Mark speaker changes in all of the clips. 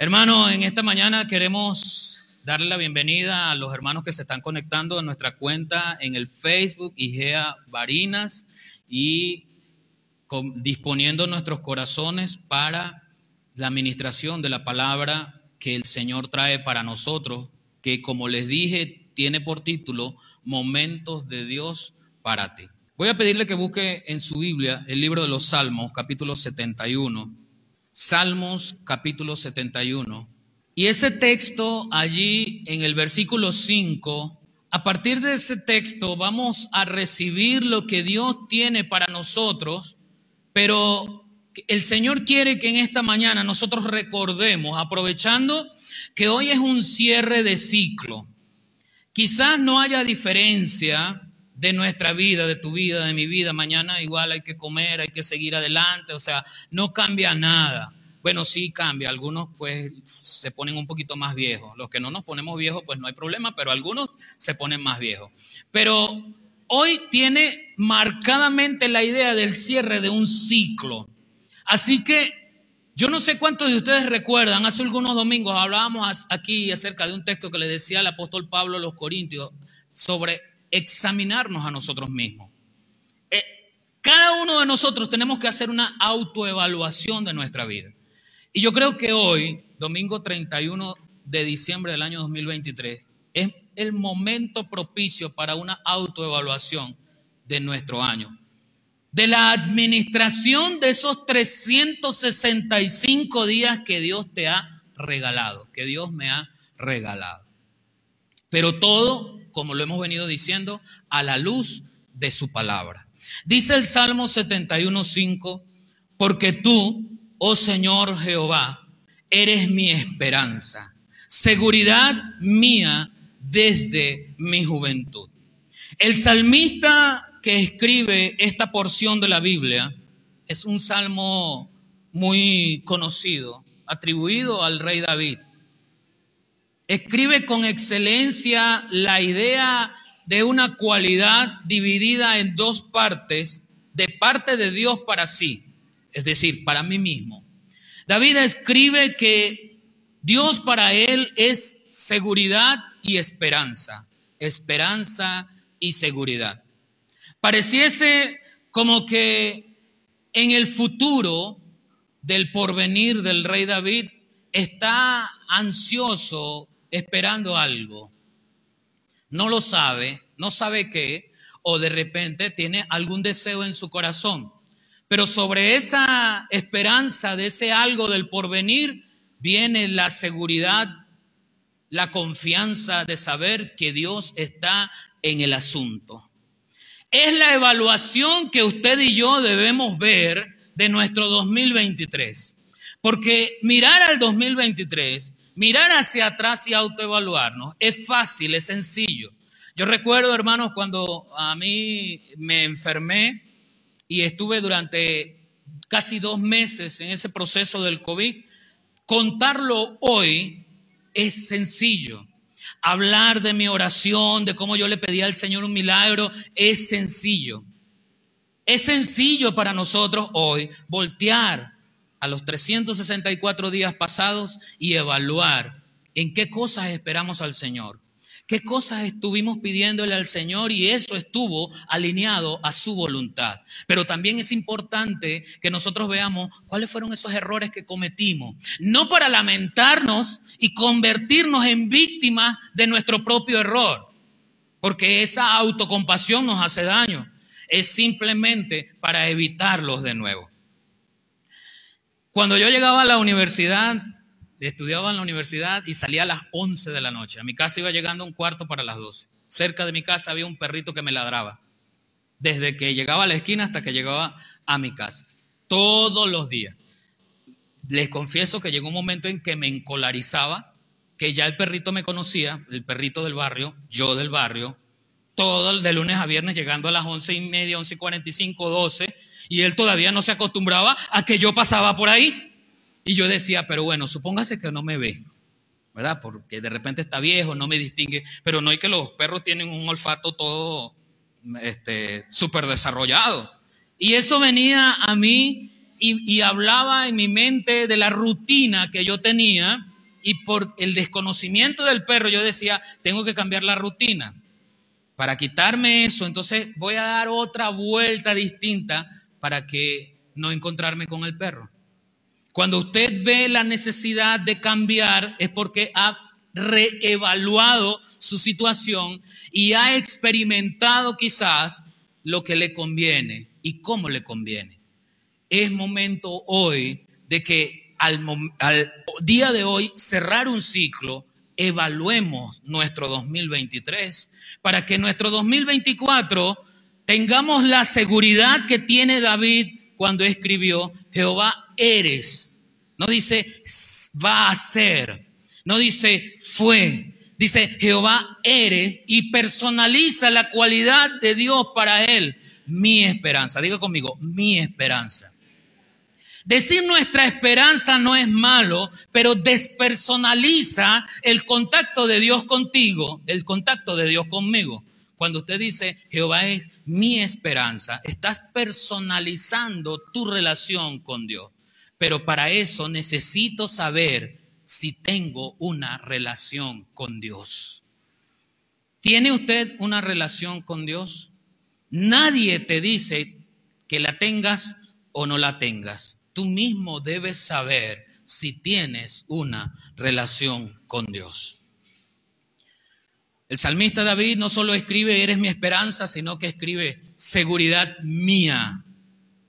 Speaker 1: Hermano, en esta mañana queremos darle la bienvenida a los hermanos que se están conectando a nuestra cuenta en el Facebook IGEA Barinas y disponiendo nuestros corazones para la administración de la palabra que el Señor trae para nosotros, que como les dije, tiene por título Momentos de Dios para ti. Voy a pedirle que busque en su Biblia el libro de los Salmos, capítulo 71. Salmos, capítulo 71. Y ese texto allí en el versículo 5, a partir de ese texto vamos a recibir lo que Dios tiene para nosotros, pero el Señor quiere que en esta mañana nosotros recordemos, aprovechando que hoy es un cierre de ciclo. Quizás no haya diferencia de nuestra vida, de tu vida, de mi vida. Mañana igual hay que comer, hay que seguir adelante, o sea, no cambia nada. Bueno, sí cambia, algunos pues se ponen un poquito más viejos. Los que no nos ponemos viejos pues no hay problema, pero algunos se ponen más viejos. Pero hoy tiene marcadamente la idea del cierre de un ciclo. Así que yo no sé cuántos de ustedes recuerdan, hace algunos domingos hablábamos aquí acerca de un texto que le decía el apóstol Pablo a los Corintios sobre examinarnos a nosotros mismos. Eh, cada uno de nosotros tenemos que hacer una autoevaluación de nuestra vida. Y yo creo que hoy, domingo 31 de diciembre del año 2023, es el momento propicio para una autoevaluación de nuestro año. De la administración de esos 365 días que Dios te ha regalado, que Dios me ha regalado. Pero todo como lo hemos venido diciendo, a la luz de su palabra. Dice el Salmo 71.5, porque tú, oh Señor Jehová, eres mi esperanza, seguridad mía desde mi juventud. El salmista que escribe esta porción de la Biblia es un salmo muy conocido, atribuido al rey David. Escribe con excelencia la idea de una cualidad dividida en dos partes, de parte de Dios para sí, es decir, para mí mismo. David escribe que Dios para él es seguridad y esperanza, esperanza y seguridad. Pareciese como que en el futuro del porvenir del rey David está ansioso esperando algo. No lo sabe, no sabe qué, o de repente tiene algún deseo en su corazón. Pero sobre esa esperanza de ese algo del porvenir viene la seguridad, la confianza de saber que Dios está en el asunto. Es la evaluación que usted y yo debemos ver de nuestro 2023. Porque mirar al 2023 Mirar hacia atrás y autoevaluarnos es fácil, es sencillo. Yo recuerdo, hermanos, cuando a mí me enfermé y estuve durante casi dos meses en ese proceso del COVID, contarlo hoy es sencillo. Hablar de mi oración, de cómo yo le pedí al Señor un milagro, es sencillo. Es sencillo para nosotros hoy voltear a los 364 días pasados y evaluar en qué cosas esperamos al Señor, qué cosas estuvimos pidiéndole al Señor y eso estuvo alineado a su voluntad. Pero también es importante que nosotros veamos cuáles fueron esos errores que cometimos, no para lamentarnos y convertirnos en víctimas de nuestro propio error, porque esa autocompasión nos hace daño, es simplemente para evitarlos de nuevo. Cuando yo llegaba a la universidad, estudiaba en la universidad y salía a las 11 de la noche. A mi casa iba llegando un cuarto para las 12. Cerca de mi casa había un perrito que me ladraba. Desde que llegaba a la esquina hasta que llegaba a mi casa. Todos los días. Les confieso que llegó un momento en que me encolarizaba, que ya el perrito me conocía, el perrito del barrio, yo del barrio, todo de lunes a viernes llegando a las once y media, once y cuarenta y cinco, doce, y él todavía no se acostumbraba a que yo pasaba por ahí. Y yo decía, pero bueno, supóngase que no me ve, ¿verdad? Porque de repente está viejo, no me distingue, pero no hay que los perros tienen un olfato todo este, súper desarrollado. Y eso venía a mí y hablaba en mi mente de la rutina que yo tenía y por el desconocimiento del perro yo decía, tengo que cambiar la rutina. Para quitarme eso, entonces voy a dar otra vuelta distinta para que no encontrarme con el perro. Cuando usted ve la necesidad de cambiar es porque ha reevaluado su situación y ha experimentado quizás lo que le conviene y cómo le conviene. Es momento hoy de que al, día de hoy cerrar un ciclo, evaluemos nuestro 2023 para que nuestro 2024 tengamos la seguridad que tiene David cuando escribió, Jehová eres. No dice va a ser, no dice fue, dice Jehová eres y personaliza la cualidad de Dios para él, mi esperanza. Diga conmigo, mi esperanza. Decir nuestra esperanza no es malo, pero despersonaliza el contacto de Dios contigo, el contacto de Dios conmigo. Cuando usted dice, Jehová es mi esperanza, estás personalizando tu relación con Dios. Pero para eso necesito saber si tengo una relación con Dios. ¿Tiene usted una relación con Dios? Nadie te dice que la tengas o no la tengas tú mismo debes saber si tienes una relación con Dios. El salmista David no solo escribe, eres mi esperanza, sino que escribe, seguridad mía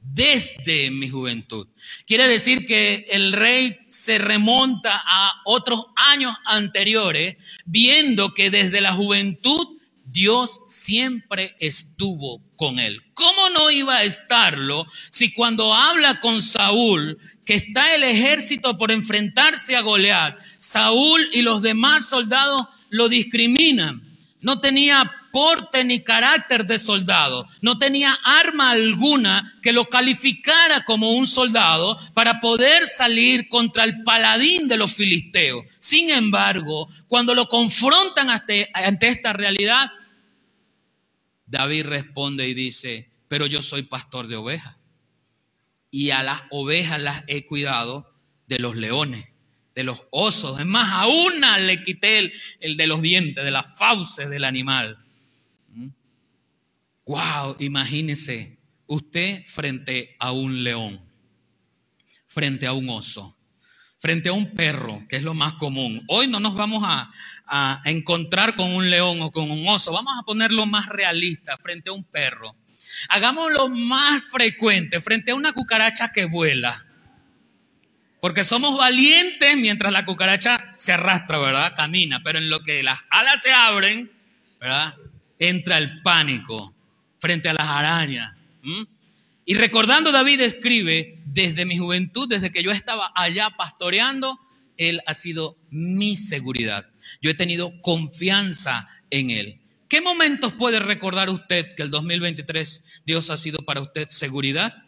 Speaker 1: desde mi juventud. Quiere decir que el rey se remonta a otros años anteriores, viendo que desde la juventud Dios siempre estuvo con él. ¿Cómo no iba a estarlo si cuando habla con Saúl, que está el ejército por enfrentarse a Goliat, Saúl y los demás soldados lo discriminan? No tenía porte ni carácter de soldado, no tenía arma alguna que lo calificara como un soldado para poder salir contra el paladín de los filisteos. Sin embargo, cuando lo confrontan ante, esta realidad, David responde y dice, pero yo soy pastor de ovejas. Y a las ovejas las he cuidado de los leones, de los osos. Es más, a una le quité el, de los dientes, de las fauces del animal. Wow, ¿Mm? imagínese usted frente a un león, frente a un oso, frente a un perro, que es lo más común. Hoy no nos vamos a, encontrar con un león o con un oso, vamos a ponerlo más realista, frente a un perro. Hagámoslo más frecuente, frente a una cucaracha que vuela. Porque somos valientes mientras la cucaracha se arrastra, ¿verdad? Camina, pero en lo que las alas se abren, ¿verdad? Entra el pánico frente a las arañas. Y recordando, David escribe, desde mi juventud, desde que yo estaba allá pastoreando, Él ha sido mi seguridad. Yo he tenido confianza en Él. ¿Qué momentos puede recordar usted que el 2023 Dios ha sido para usted seguridad?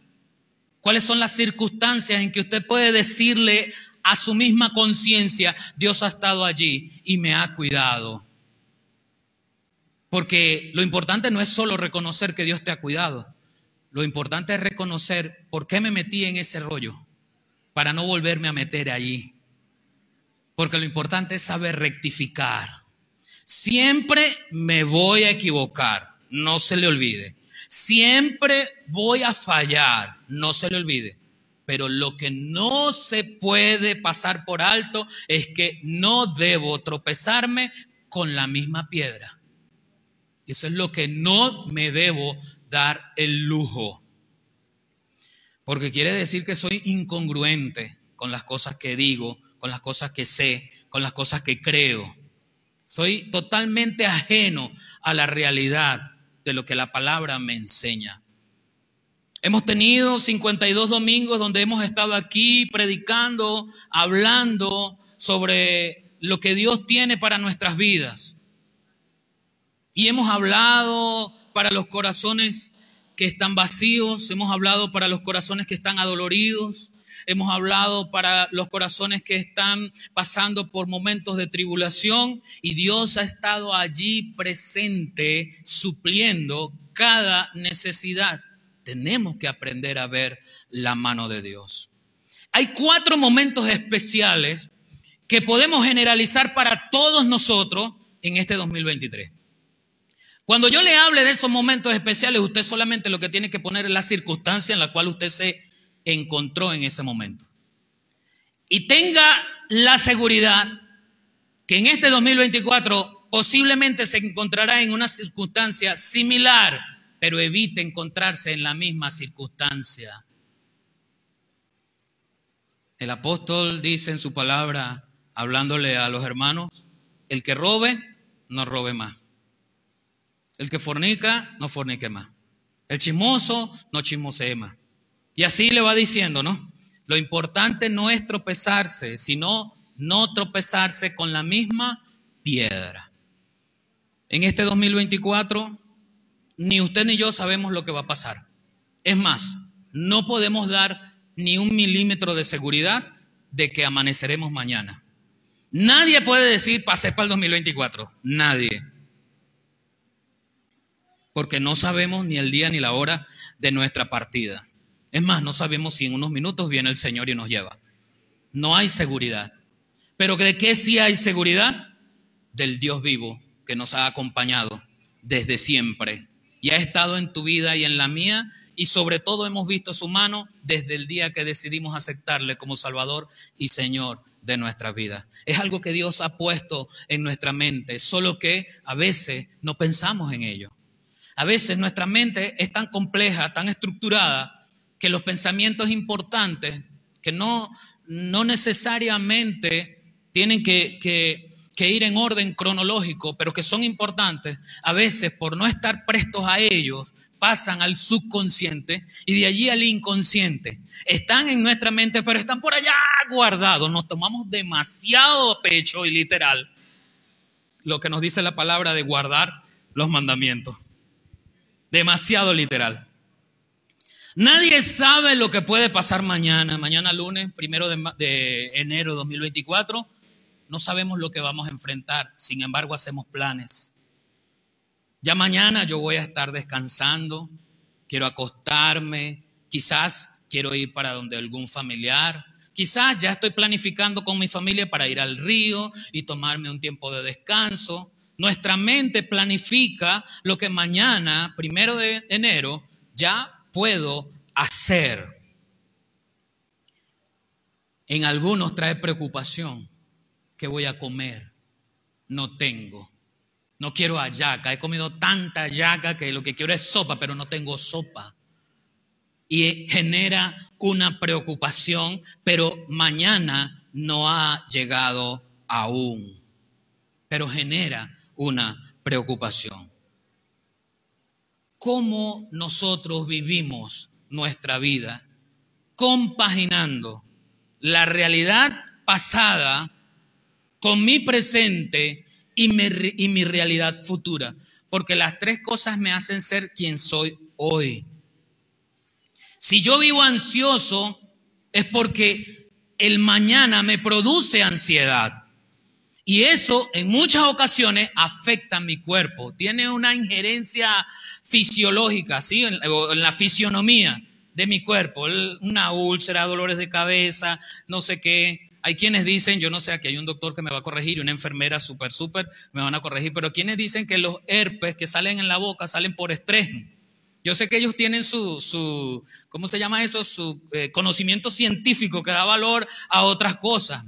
Speaker 1: ¿Cuáles son las circunstancias en que usted puede decirle a su misma conciencia, Dios ha estado allí y me ha cuidado? Porque lo importante no es solo reconocer que Dios te ha cuidado, lo importante es reconocer por qué me metí en ese rollo, para no volverme a meter allí. Porque lo importante es saber rectificar. Siempre me voy a equivocar, no se le olvide. Siempre voy a fallar, no se le olvide. Pero lo que no se puede pasar por alto es que no debo tropezarme con la misma piedra. Eso es lo que no me debo dar el lujo. Porque quiere decir que soy incongruente con las cosas que digo, con las cosas que sé, con las cosas que creo. Soy totalmente ajeno a la realidad de lo que la palabra me enseña. Hemos tenido 52 domingos donde hemos estado aquí predicando, hablando sobre lo que Dios tiene para nuestras vidas. Y hemos hablado para los corazones que están vacíos, hemos hablado para los corazones que están adoloridos, hemos hablado para los corazones que están pasando por momentos de tribulación y Dios ha estado allí presente supliendo cada necesidad. Tenemos que aprender a ver la mano de Dios. Hay cuatro momentos especiales que podemos generalizar para todos nosotros en este 2023. Cuando yo le hable de esos momentos especiales, usted solamente lo que tiene que poner es la circunstancia en la cual usted se encontró en ese momento. Y tenga la seguridad que en este 2024 posiblemente se encontrará en una circunstancia similar, pero evite encontrarse en la misma circunstancia. El apóstol dice en su palabra, hablándole a los hermanos, el que robe, no robe más. El que fornica, no fornique más. El chismoso, no chismosee más. Y así le va diciendo, ¿no? Lo importante no es tropezarse, sino no tropezarse con la misma piedra. En este 2024, ni usted ni yo sabemos lo que va a pasar. Es más, no podemos dar ni un milímetro de seguridad de que amaneceremos mañana. Nadie puede decir pasé para el 2024. Nadie porque no sabemos ni el día ni la hora de nuestra partida. Es más, no sabemos si en unos minutos viene el Señor y nos lleva. No hay seguridad. Pero ¿de qué sí hay seguridad? Del Dios vivo que nos ha acompañado desde siempre y ha estado en tu vida y en la mía y sobre todo hemos visto su mano desde el día que decidimos aceptarle como Salvador y Señor de nuestra vida. Es algo que Dios ha puesto en nuestra mente, solo que a veces no pensamos en ello. A veces nuestra mente es tan compleja, tan estructurada, que los pensamientos importantes, que no, no necesariamente tienen que, que, ir en orden cronológico, pero que son importantes, a veces por no estar prestos a ellos, pasan al subconsciente y de allí al inconsciente. Están en nuestra mente, pero están por allá guardados. Nos tomamos demasiado pecho y literal lo que nos dice la palabra de guardar los mandamientos demasiado literal. Nadie sabe lo que puede pasar mañana, mañana lunes, primero de, enero de 2024. No sabemos lo que vamos a enfrentar, sin embargo hacemos planes. Ya mañana yo voy a estar descansando, quiero acostarme, quizás quiero ir para donde algún familiar, quizás ya estoy planificando con mi familia para ir al río y tomarme un tiempo de descanso. Nuestra mente planifica lo que mañana, primero de enero, ya puedo hacer. En algunos trae preocupación. ¿Qué voy a comer? No tengo. No quiero ayaca. He comido tanta ayaca que lo que quiero es sopa, pero no tengo sopa. Y genera una preocupación, pero mañana no ha llegado aún. Pero genera una preocupación. ¿Cómo nosotros vivimos nuestra vida compaginando la realidad pasada con mi presente y mi, realidad futura? Porque las tres cosas me hacen ser quien soy hoy. Si yo vivo ansioso es porque el mañana me produce ansiedad. Y eso en muchas ocasiones afecta a mi cuerpo, tiene una injerencia fisiológica, ¿sí? en, la fisionomía de mi cuerpo, una úlcera, dolores de cabeza, no sé qué. Hay quienes dicen, yo no sé, aquí hay un doctor que me va a corregir y una enfermera súper, súper, me van a corregir, pero quienes dicen que los herpes que salen en la boca salen por estrés. Yo sé que ellos tienen su, su ¿cómo se llama eso? Su eh, conocimiento científico que da valor a otras cosas.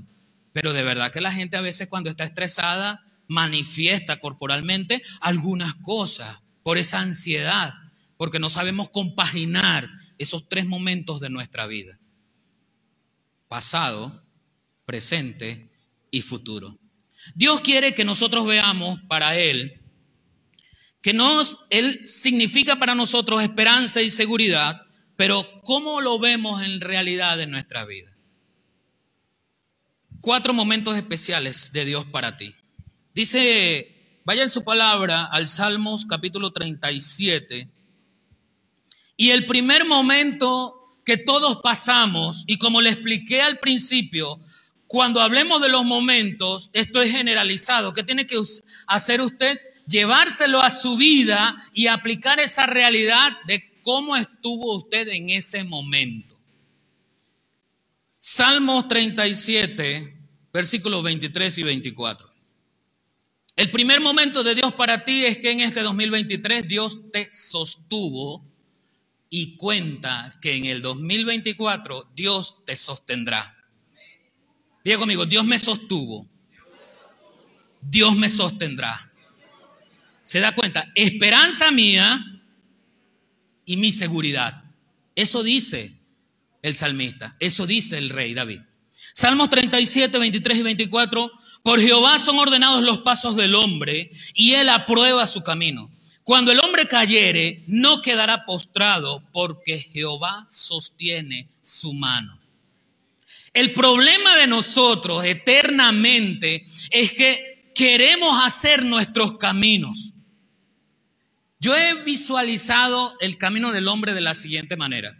Speaker 1: Pero de verdad que la gente a veces cuando está estresada manifiesta corporalmente algunas cosas por esa ansiedad, porque no sabemos compaginar esos tres momentos de nuestra vida. Pasado, presente y futuro. Dios quiere que nosotros veamos para Él que nos, Él significa para nosotros esperanza y seguridad, pero ¿cómo lo vemos en realidad en nuestra vida? cuatro momentos especiales de Dios para ti. Dice, vaya en su palabra al Salmos capítulo 37. Y el primer momento que todos pasamos, y como le expliqué al principio, cuando hablemos de los momentos, esto es generalizado. ¿Qué tiene que hacer usted? Llevárselo a su vida y aplicar esa realidad de cómo estuvo usted en ese momento. Salmos 37, versículos 23 y 24. El primer momento de Dios para ti es que en este 2023 Dios te sostuvo y cuenta que en el 2024 Dios te sostendrá. Diga conmigo, Dios me sostuvo. Dios me sostendrá. ¿Se da cuenta? Esperanza mía y mi seguridad. Eso dice el salmista, eso dice el rey David. Salmos 37, 23 y 24 por Jehová son ordenados los pasos del hombre y él aprueba su camino. Cuando el hombre cayere, no quedará postrado porque Jehová sostiene su mano. El problema de nosotros eternamente es que queremos hacer nuestros caminos. Yo he visualizado el camino del hombre de la siguiente manera.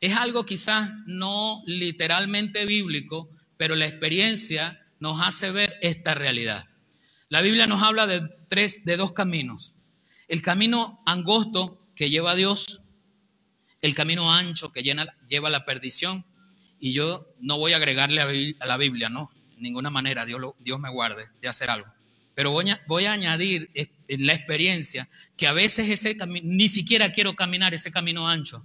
Speaker 1: Es algo quizás no literalmente bíblico, pero la experiencia nos hace ver esta realidad. La Biblia nos habla de tres, de dos caminos. El camino angosto que lleva a Dios, el camino ancho que lleva a la perdición. Y yo no voy a agregarle a la Biblia, no, de ninguna manera, Dios, Dios me guarde de hacer algo. Pero voy a, añadir en la experiencia que a veces ese ni siquiera quiero caminar ese camino ancho.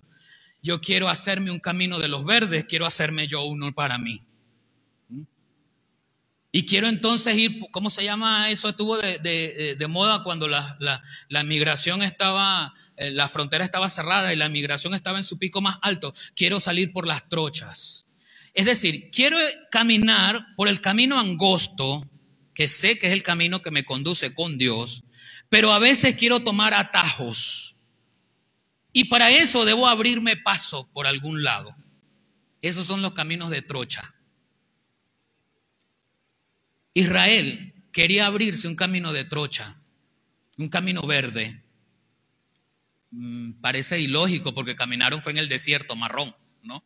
Speaker 1: Yo quiero hacerme un camino de los verdes, quiero hacerme yo uno para mí. Y quiero entonces ir, ¿cómo se llama eso? Estuvo de, moda cuando la, la, migración estaba, eh, la frontera estaba cerrada y la migración estaba en su pico más alto. Quiero salir por las trochas. Es decir, quiero caminar por el camino angosto, que sé que es el camino que me conduce con Dios, pero a veces quiero tomar atajos. Y para eso debo abrirme paso por algún lado. Esos son los caminos de trocha. Israel quería abrirse un camino de trocha, un camino verde. Mm, parece ilógico porque caminaron fue en el desierto marrón, ¿no?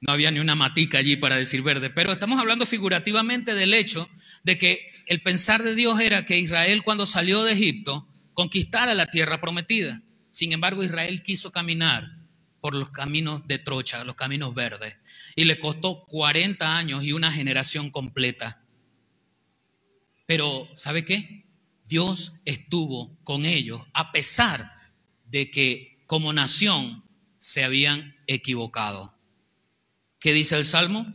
Speaker 1: No había ni una matica allí para decir verde, pero estamos hablando figurativamente del hecho de que el pensar de Dios era que Israel cuando salió de Egipto conquistara la tierra prometida. Sin embargo, Israel quiso caminar por los caminos de trocha, los caminos verdes, y le costó 40 años y una generación completa pero, ¿sabe qué? Dios estuvo con ellos a pesar de que como nación se habían equivocado. ¿Qué dice el Salmo?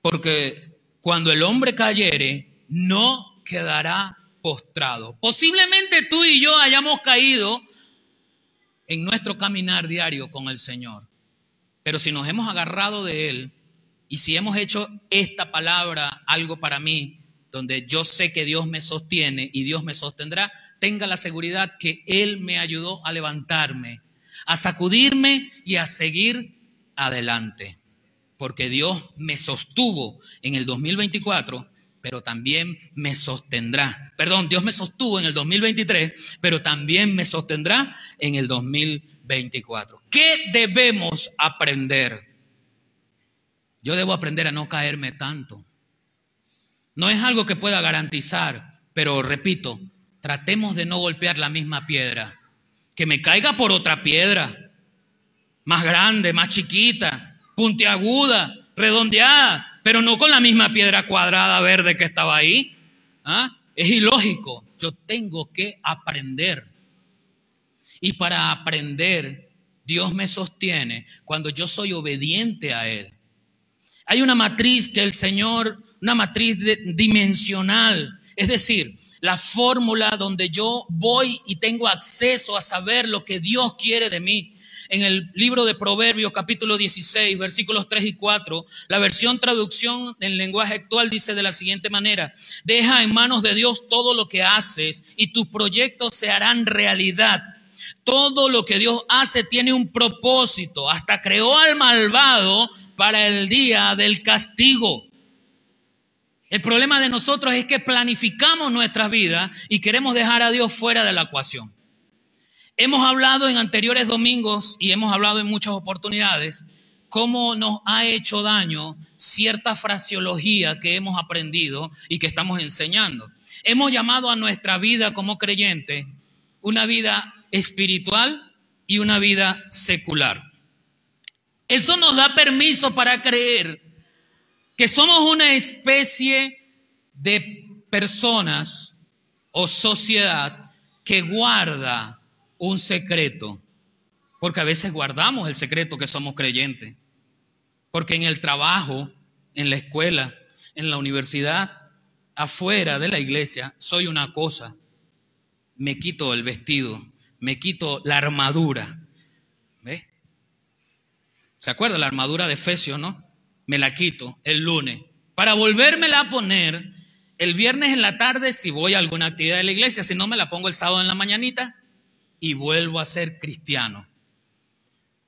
Speaker 1: Porque cuando el hombre cayere, no quedará postrado. Posiblemente tú y yo hayamos caído en nuestro caminar diario con el Señor. Pero si nos hemos agarrado de Él y si hemos hecho esta palabra algo para mí, donde yo sé que Dios me sostiene y Dios me sostendrá, tenga la seguridad que Él me ayudó a levantarme, a sacudirme y a seguir adelante. Porque Dios me sostuvo en el 2024, pero también me sostendrá. Perdón, Dios me sostuvo en el 2023, pero también me sostendrá en el 2024. ¿Qué debemos aprender? Yo debo aprender a no caerme tanto. No es algo que pueda garantizar, pero repito, tratemos de no golpear la misma piedra. Que me caiga por otra piedra, más grande, más chiquita, puntiaguda, redondeada, pero no con la misma piedra cuadrada verde que estaba ahí. ¿Ah? Es ilógico. Yo tengo que aprender. Y para aprender, Dios me sostiene cuando yo soy obediente a Él. Hay una matriz que el Señor, una matriz dimensional, es decir, la fórmula donde yo voy y tengo acceso a saber lo que Dios quiere de mí. En el libro de Proverbios capítulo 16, versículos 3 y 4, la versión traducción en lenguaje actual dice de la siguiente manera, deja en manos de Dios todo lo que haces y tus proyectos se harán realidad. Todo lo que Dios hace tiene un propósito. Hasta creó al malvado para el día del castigo. El problema de nosotros es que planificamos nuestra vida y queremos dejar a Dios fuera de la ecuación. Hemos hablado en anteriores domingos y hemos hablado en muchas oportunidades cómo nos ha hecho daño cierta fraseología que hemos aprendido y que estamos enseñando. Hemos llamado a nuestra vida como creyente una vida espiritual y una vida secular. Eso nos da permiso para creer que somos una especie de personas o sociedad que guarda un secreto, porque a veces guardamos el secreto que somos creyentes, porque en el trabajo, en la escuela, en la universidad, afuera de la iglesia, soy una cosa, me quito el vestido, me quito la armadura. ¿Ves? ¿Se acuerda la armadura de Efesio, no? Me la quito el lunes para volvérmela a poner el viernes en la tarde si voy a alguna actividad de la iglesia, si no me la pongo el sábado en la mañanita y vuelvo a ser cristiano.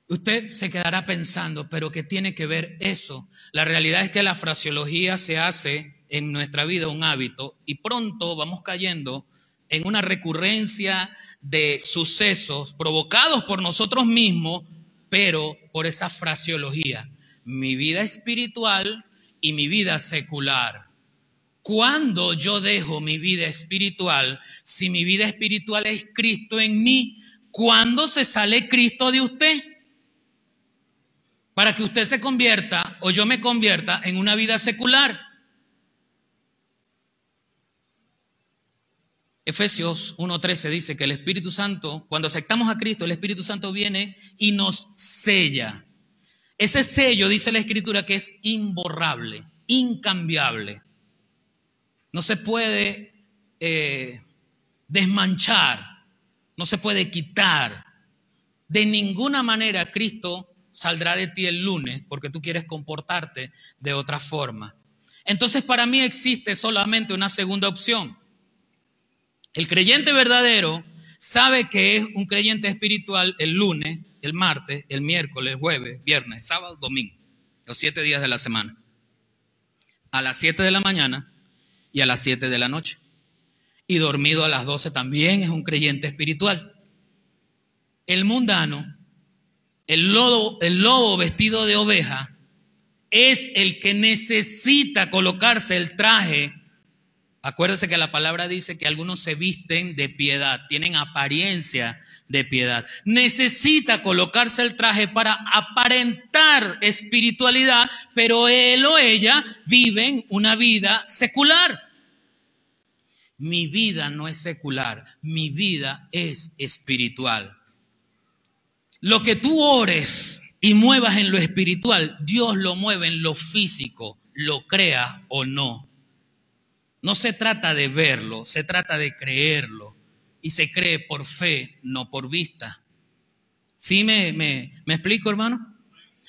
Speaker 1: Usted se quedará pensando, pero ¿qué tiene que ver eso? La realidad es que la fraseología se hace en nuestra vida un hábito y pronto vamos cayendo en una recurrencia de sucesos provocados por nosotros mismos, pero por esa fraseología. Mi vida espiritual y mi vida secular. ¿Cuándo yo dejo mi vida espiritual? Si mi vida espiritual es Cristo en mí, ¿cuándo se sale Cristo de usted? Para que usted se convierta o yo me convierta en una vida secular. Efesios 1.13 dice que el Espíritu Santo, cuando aceptamos a Cristo, el Espíritu Santo viene y nos sella. Ese sello, dice la Escritura, que es imborrable, incambiable. No se puede eh, desmanchar, no se puede quitar. De ninguna manera Cristo saldrá de ti el lunes porque tú quieres comportarte de otra forma. Entonces para mí existe solamente una segunda opción el creyente verdadero sabe que es un creyente espiritual el lunes, el martes, el miércoles, jueves, viernes, sábado, domingo, los siete días de la semana. A las siete de la mañana y a las siete de la noche. Y dormido a las doce también es un creyente espiritual. El mundano, el lobo, el lobo vestido de oveja, es el que necesita colocarse el traje Acuérdese que la palabra dice que algunos se visten de piedad, tienen apariencia de piedad. Necesita colocarse el traje para aparentar espiritualidad, pero él o ella viven una vida secular. Mi vida no es secular, mi vida es espiritual. Lo que tú ores y muevas en lo espiritual, Dios lo mueve en lo físico, lo crea o no. No se trata de verlo, se trata de creerlo. Y se cree por fe, no por vista. ¿Sí me, me explico, hermano?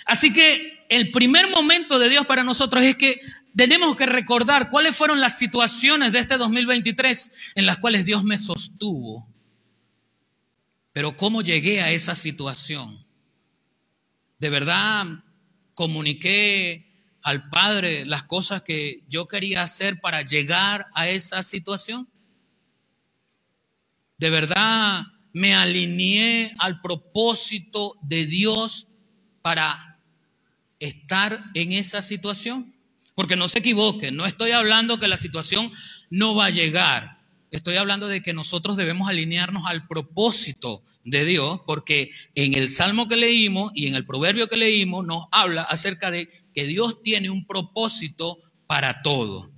Speaker 1: Así que el primer momento de Dios para nosotros es que tenemos que recordar cuáles fueron las situaciones de este 2023 en las cuales Dios me sostuvo. Pero cómo llegué a esa situación. De verdad comuniqué al Padre las cosas que yo quería hacer para llegar a esa situación? ¿De verdad me alineé al propósito de Dios para estar en esa situación? Porque no se equivoquen, no estoy hablando que la situación no va a llegar. Estoy hablando de que nosotros debemos alinearnos al propósito de Dios, porque en el salmo que leímos y en el proverbio que leímos nos habla acerca de que Dios tiene un propósito para todo.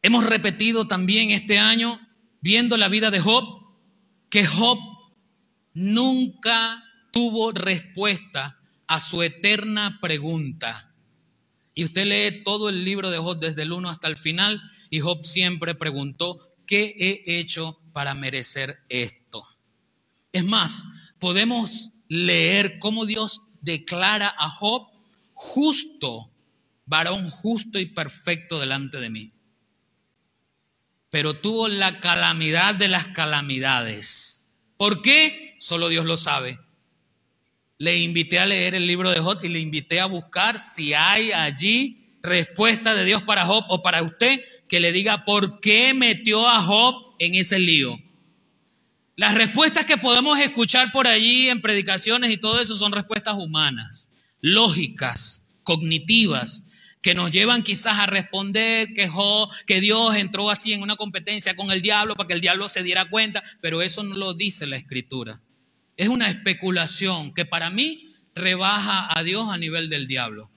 Speaker 1: Hemos repetido también este año, viendo la vida de Job, que Job nunca tuvo respuesta a su eterna pregunta. Y usted lee todo el libro de Job desde el 1 hasta el final y Job siempre preguntó, ¿qué he hecho para merecer esto? Es más, podemos leer cómo Dios declara a Job justo, varón justo y perfecto delante de mí. Pero tuvo la calamidad de las calamidades. ¿Por qué? Solo Dios lo sabe. Le invité a leer el libro de Job y le invité a buscar si hay allí respuesta de Dios para Job o para usted que le diga por qué metió a Job en ese lío. Las respuestas que podemos escuchar por allí en predicaciones y todo eso son respuestas humanas, lógicas, cognitivas, que nos llevan quizás a responder que, Job, que Dios entró así en una competencia con el diablo para que el diablo se diera cuenta, pero eso no lo dice la escritura. Es una especulación que para mí rebaja a Dios a nivel del diablo.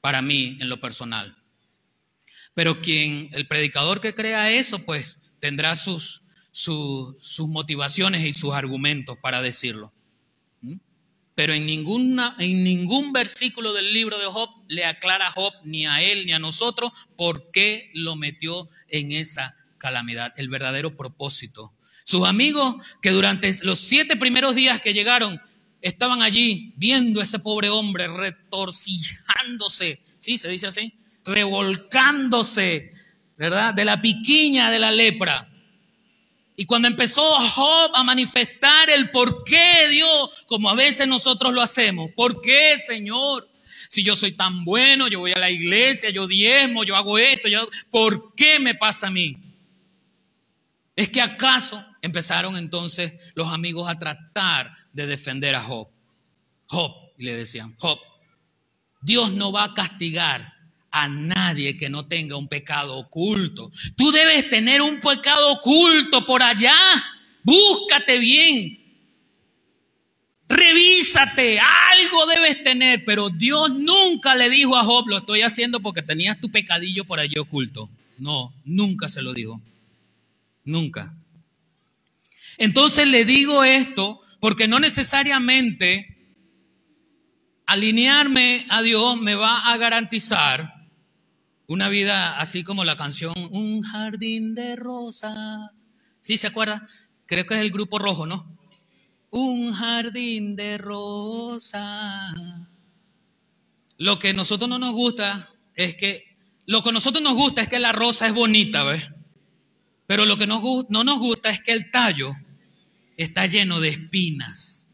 Speaker 1: Para mí, en lo personal. Pero quien, el predicador que crea eso, pues tendrá sus, sus motivaciones y sus argumentos para decirlo. ¿Mm? Pero en, ninguna, en ningún versículo del libro de Job le aclara a Job ni a él ni a nosotros por qué lo metió en esa calamidad, el verdadero propósito. Sus amigos que durante los siete primeros días que llegaron estaban allí viendo a ese pobre hombre retorcijándose, ¿sí? Se dice así, revolcándose, ¿verdad? De la piquiña de la lepra. Y cuando empezó Job a manifestar el por qué Dios, como a veces nosotros lo hacemos, ¿por qué, Señor? Si yo soy tan bueno, yo voy a la iglesia, yo diezmo, yo hago esto, yo, ¿por qué me pasa a mí? Es que acaso empezaron entonces los amigos a tratar de defender a Job. Job, le decían, Job, Dios no va a castigar a nadie que no tenga un pecado oculto. Tú debes tener un pecado oculto por allá. Búscate bien. Revísate, algo debes tener, pero Dios nunca le dijo a Job, lo estoy haciendo porque tenías tu pecadillo por allí oculto. No, nunca se lo dijo. Nunca. Entonces le digo esto porque no necesariamente alinearme a Dios me va a garantizar una vida así como la canción Un jardín de rosa. ¿Sí se acuerda? Creo que es el grupo rojo, ¿no? Un jardín de rosa. Lo que a nosotros no nos gusta es que, lo que a nosotros nos gusta es que la rosa es bonita, ¿ves? Pero lo que no nos gusta es que el tallo está lleno de espinas.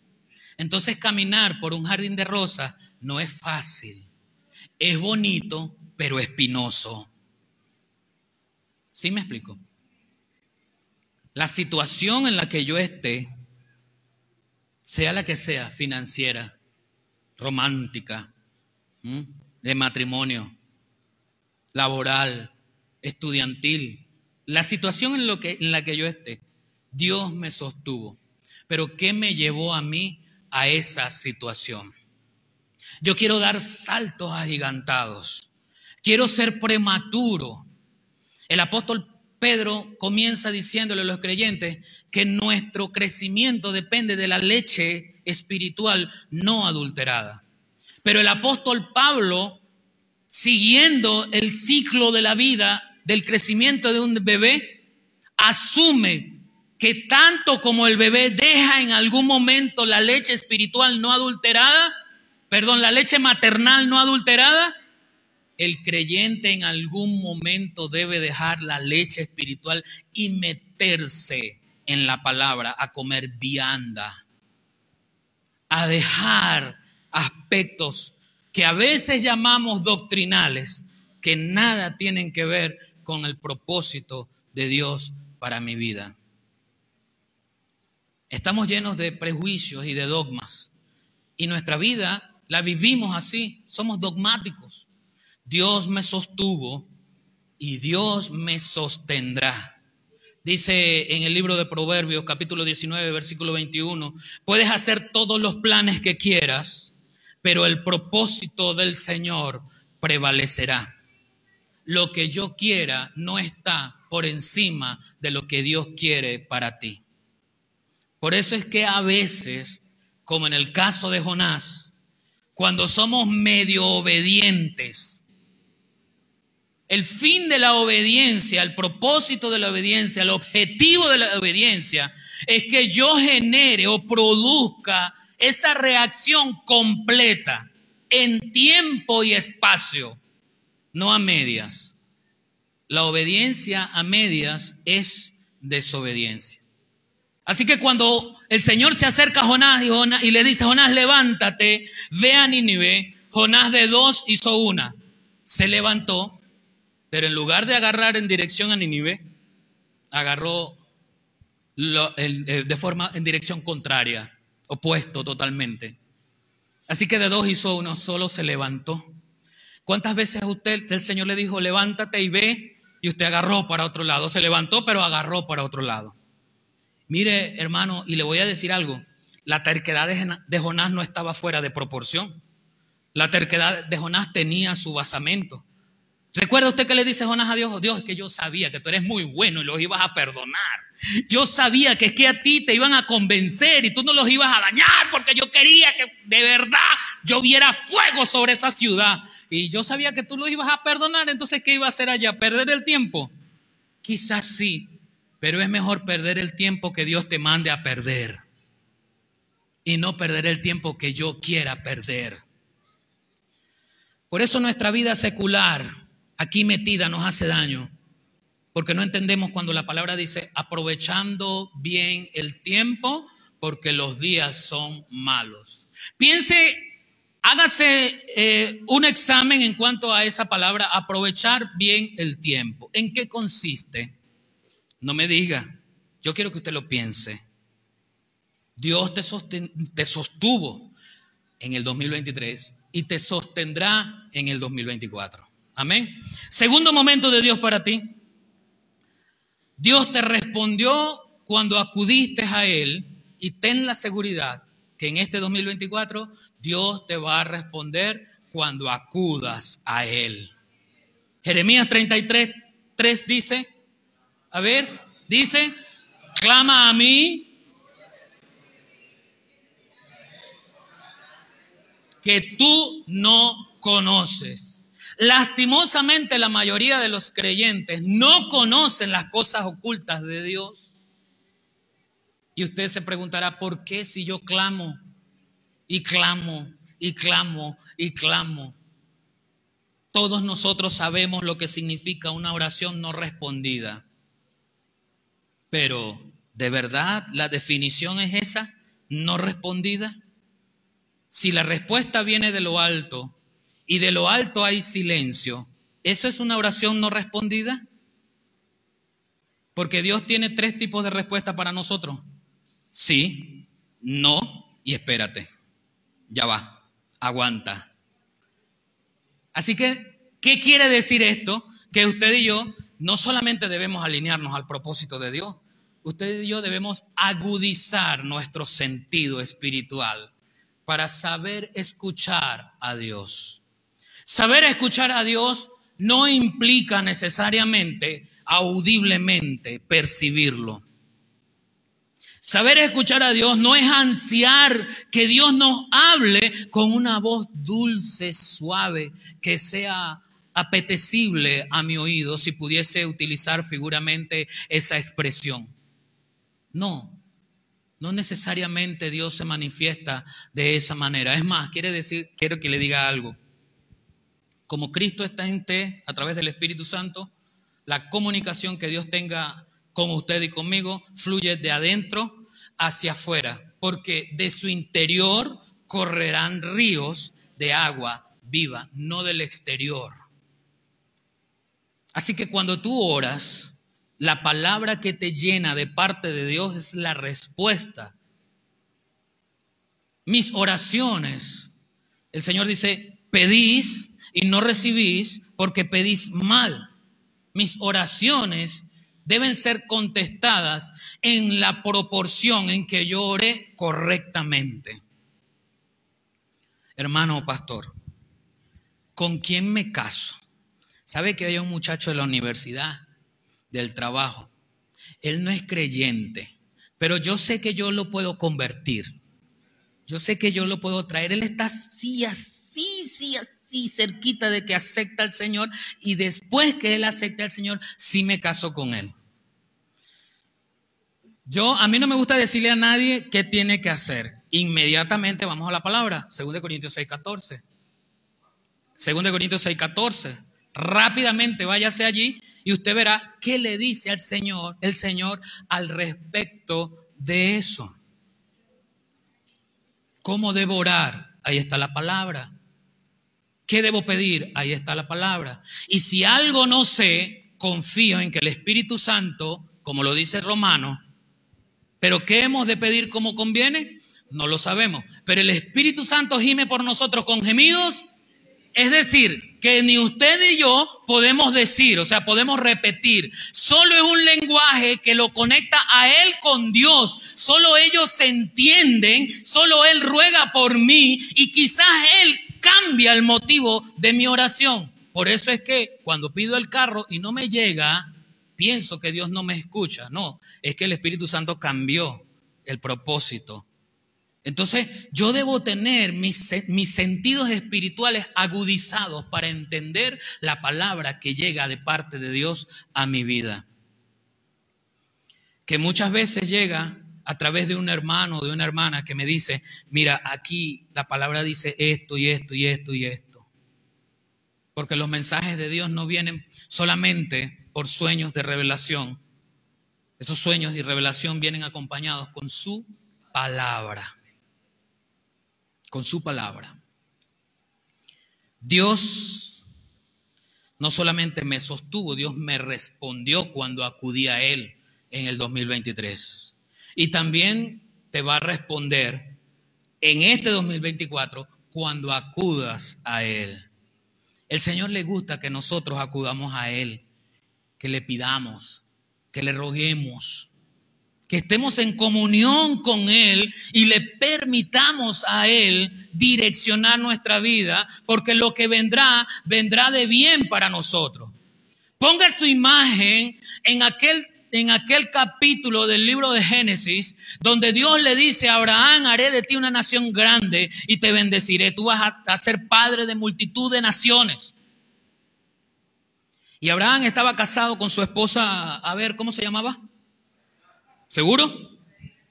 Speaker 1: Entonces caminar por un jardín de rosas no es fácil. Es bonito, pero espinoso. ¿Sí me explico? La situación en la que yo esté, sea la que sea, financiera, romántica, de matrimonio, laboral, estudiantil, la situación en, lo que, en la que yo esté, Dios me sostuvo. Pero ¿qué me llevó a mí a esa situación? Yo quiero dar saltos agigantados. Quiero ser prematuro. El apóstol Pedro comienza diciéndole a los creyentes que nuestro crecimiento depende de la leche espiritual no adulterada. Pero el apóstol Pablo, siguiendo el ciclo de la vida, del crecimiento de un bebé, asume que tanto como el bebé deja en algún momento la leche espiritual no adulterada, perdón, la leche maternal no adulterada, el creyente en algún momento debe dejar la leche espiritual y meterse en la palabra, a comer vianda, a dejar aspectos que a veces llamamos doctrinales, que nada tienen que ver con el propósito de Dios para mi vida. Estamos llenos de prejuicios y de dogmas. Y nuestra vida la vivimos así, somos dogmáticos. Dios me sostuvo y Dios me sostendrá. Dice en el libro de Proverbios capítulo 19 versículo 21, puedes hacer todos los planes que quieras, pero el propósito del Señor prevalecerá. Lo que yo quiera no está por encima de lo que Dios quiere para ti. Por eso es que a veces, como en el caso de Jonás, cuando somos medio obedientes, el fin de la obediencia, el propósito de la obediencia, el objetivo de la obediencia es que yo genere o produzca esa reacción completa en tiempo y espacio, no a medias. La obediencia a medias es desobediencia. Así que cuando el Señor se acerca a Jonás y, le dice, Jonás, levántate, ve a Nínive, Jonás de dos hizo una. Se levantó pero en lugar de agarrar en dirección a Nínive, agarró de forma en dirección contraria, opuesto totalmente. Así que de dos hizo uno, solo se levantó. ¿Cuántas veces usted el Señor le dijo, levántate y ve? Y usted agarró para otro lado. Se levantó, pero agarró para otro lado. Mire, hermano, y le voy a decir algo. la terquedad de Jonás no estaba fuera de proporción. La terquedad de Jonás tenía su basamento. ¿Recuerda usted que le dice Jonás a Dios? Dios, es que yo sabía que tú eres muy bueno y los ibas a perdonar. Yo sabía que es que a ti te iban a convencer y tú no los ibas a dañar porque yo quería que de verdad lloviera fuego sobre esa ciudad. Y yo sabía que tú los ibas a perdonar, entonces ¿qué iba a hacer allá? ¿Perder el tiempo? Quizás sí, pero es mejor perder el tiempo que Dios te mande a perder y no perder el tiempo que yo quiera perder. Por eso nuestra vida secular aquí metida nos hace daño, porque no entendemos cuando la palabra dice aprovechando bien el tiempo, porque los días son malos. Piense, hágase eh, un examen en cuanto a esa palabra, aprovechar bien el tiempo. ¿En qué consiste? No me diga, yo quiero que usted lo piense. Dios te, sostuvo en el 2023 y te sostendrá en el 2024. Amén. Segundo momento de Dios para ti. Dios te respondió cuando acudiste a Él y ten la seguridad que en este 2024 Dios te va a responder cuando acudas a Él. Jeremías 33, 3 dice, a ver, dice, clama a mí que tú no conoces. Lastimosamente la mayoría de los creyentes no conocen las cosas ocultas de Dios. Y usted se preguntará, ¿por qué si yo clamo y clamo y clamo y clamo? Todos nosotros sabemos lo que significa una oración no respondida. Pero, ¿de verdad la definición es esa? ¿No respondida? Si la respuesta viene de lo alto, y de lo alto hay silencio, ¿eso es una oración no respondida? Porque Dios tiene tres tipos de respuesta para nosotros. Sí, no y espérate. Ya va, aguanta. Así que, ¿qué quiere decir esto? Que usted y yo no solamente debemos alinearnos al propósito de Dios, usted y yo debemos agudizar nuestro sentido espiritual para saber escuchar a Dios. Saber escuchar a Dios no implica necesariamente audiblemente percibirlo. Saber escuchar a Dios no es ansiar que Dios nos hable con una voz dulce, suave, que sea apetecible a mi oído, si pudiese utilizar figuramente esa expresión. No, no necesariamente Dios se manifiesta de esa manera. Es más, quiere decir, quiero que le diga algo como Cristo está en usted a través del Espíritu Santo, la comunicación que Dios tenga con usted y conmigo fluye de adentro hacia afuera, porque de su interior correrán ríos de agua viva, no del exterior. Así que cuando tú oras, la palabra que te llena de parte de Dios es la respuesta. Mis oraciones, el Señor dice, pedís y no recibís porque pedís mal. Mis oraciones deben ser contestadas en la proporción en que yo oré correctamente. Hermano pastor, ¿con quién me caso? ¿Sabe que hay un muchacho de la universidad, del trabajo? Él no es creyente, pero yo sé que yo lo puedo convertir. Yo sé que yo lo puedo traer. Él está así, así, así, así cerquita de que acepta al Señor y después que él acepte al Señor, sí me caso con él. Yo, a mí no me gusta decirle a nadie qué tiene que hacer. Inmediatamente vamos a la palabra, 2 Corintios 6, 14. 2 Corintios 6, 14. Rápidamente váyase allí y usted verá qué le dice al Señor, el Señor, al respecto de eso. ¿Cómo devorar? Ahí está la palabra. ¿Qué debo pedir? Ahí está la palabra. Y si algo no sé, confío en que el Espíritu Santo, como lo dice Romano, pero ¿qué hemos de pedir como conviene? No lo sabemos. Pero el Espíritu Santo gime por nosotros con gemidos. Es decir, que ni usted ni yo podemos decir, o sea, podemos repetir. Solo es un lenguaje que lo conecta a Él con Dios. Solo ellos se entienden, solo Él ruega por mí y quizás Él cambia el motivo de mi oración. Por eso es que cuando pido el carro y no me llega, pienso que Dios no me escucha. No, es que el Espíritu Santo cambió el propósito. Entonces yo debo tener mis, mis, sentidos espirituales agudizados para entender la palabra que llega de parte de Dios a mi vida. Que muchas veces llega a través de un hermano o de una hermana que me dice, mira, aquí la palabra dice esto y esto y esto y esto. Porque los mensajes de Dios no vienen solamente por sueños de revelación. Esos sueños y revelación vienen acompañados con su palabra. Con su palabra. Dios no solamente me sostuvo, Dios me respondió cuando acudí a Él en el 2023. Y también te va a responder en este 2024 cuando acudas a Él. El Señor le gusta que nosotros acudamos a Él, que le pidamos, que le roguemos, que estemos en comunión con Él y le permitamos a Él direccionar nuestra vida, porque lo que vendrá, vendrá de bien para nosotros. Ponga su imagen en aquel en aquel capítulo del libro de Génesis, donde Dios le dice a Abraham, haré de ti una nación grande y te bendeciré. Tú vas a, ser padre de multitud de naciones. Y Abraham estaba casado con su esposa, a ver, ¿cómo se llamaba? ¿Seguro?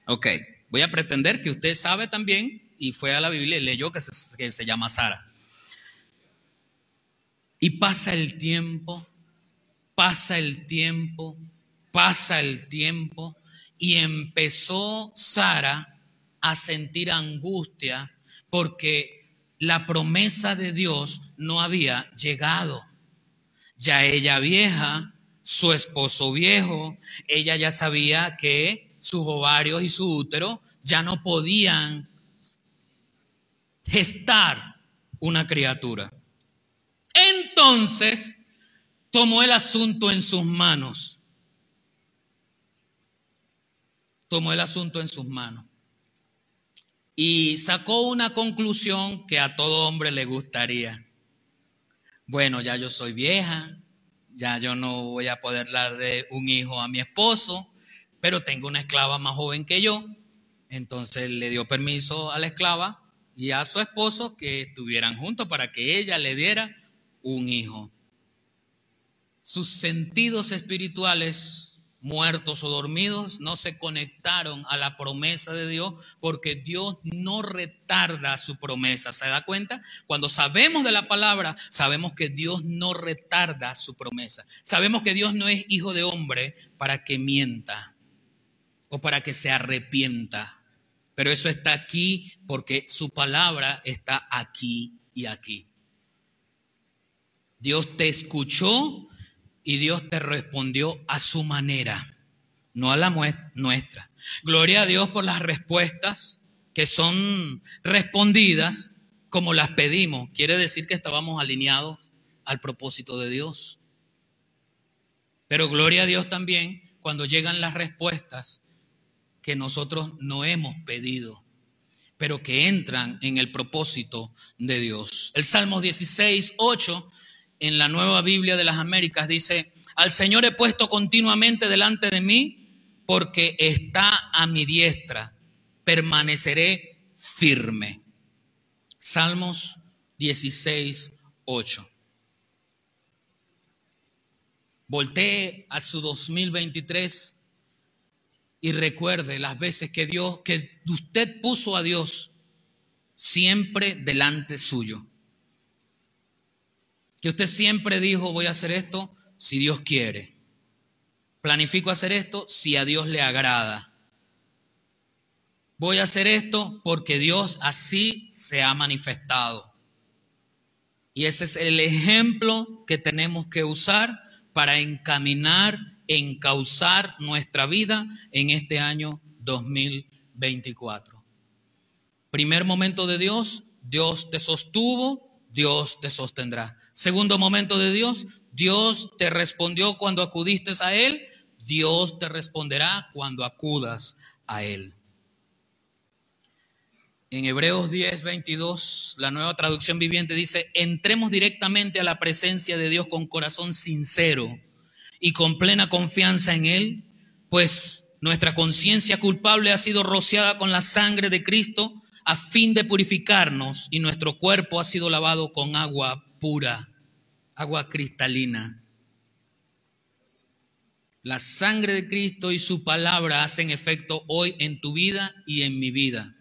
Speaker 1: Ok, voy a pretender que usted sabe también y fue a la Biblia y leyó que se, que se llama Sara. Y pasa el tiempo, pasa el tiempo, Pasa el tiempo y empezó Sara a sentir angustia porque la promesa de Dios no había llegado. Ya ella vieja, su esposo viejo, ella ya sabía que sus ovarios y su útero ya no podían gestar una criatura. Entonces tomó el asunto en sus manos tomó el asunto en sus manos y sacó una conclusión que a todo hombre le gustaría. Bueno, ya yo soy vieja, ya yo no voy a poder darle un hijo a mi esposo, pero tengo una esclava más joven que yo, entonces le dio permiso a la esclava y a su esposo que estuvieran juntos para que ella le diera un hijo. Sus sentidos espirituales muertos o dormidos, no se conectaron a la promesa de Dios porque Dios no retarda su promesa. ¿Se da cuenta? Cuando sabemos de la palabra, sabemos que Dios no retarda su promesa. Sabemos que Dios no es hijo de hombre para que mienta o para que se arrepienta. Pero eso está aquí porque su palabra está aquí y aquí. Dios te escuchó y Dios te respondió a su manera, no a la nuestra. Gloria a Dios por las respuestas que son respondidas como las pedimos. Quiere decir que estábamos alineados al propósito de Dios. Pero gloria a Dios también cuando llegan las respuestas que nosotros no hemos pedido, pero que entran en el propósito de Dios. El Salmo 16, 8 en la nueva Biblia de las Américas dice, al Señor he puesto continuamente delante de mí porque está a mi diestra, permaneceré firme. Salmos 16, 8. Voltee a su 2023 y recuerde las veces que Dios, que usted puso a Dios siempre delante suyo que usted siempre dijo, voy a hacer esto si Dios quiere. Planifico hacer esto si a Dios le agrada. Voy a hacer esto porque Dios así se ha manifestado. Y ese es el ejemplo que tenemos que usar para encaminar, encauzar nuestra vida en este año 2024. Primer momento de Dios, Dios te sostuvo, Dios te sostendrá. Segundo momento de Dios, Dios te respondió cuando acudiste a Él, Dios te responderá cuando acudas a Él. En Hebreos 10, 22, la nueva traducción viviente dice, entremos directamente a la presencia de Dios con corazón sincero y con plena confianza en Él, pues nuestra conciencia culpable ha sido rociada con la sangre de Cristo a fin de purificarnos y nuestro cuerpo ha sido lavado con agua pura, agua cristalina. La sangre de Cristo y su palabra hacen efecto hoy en tu vida y en mi vida.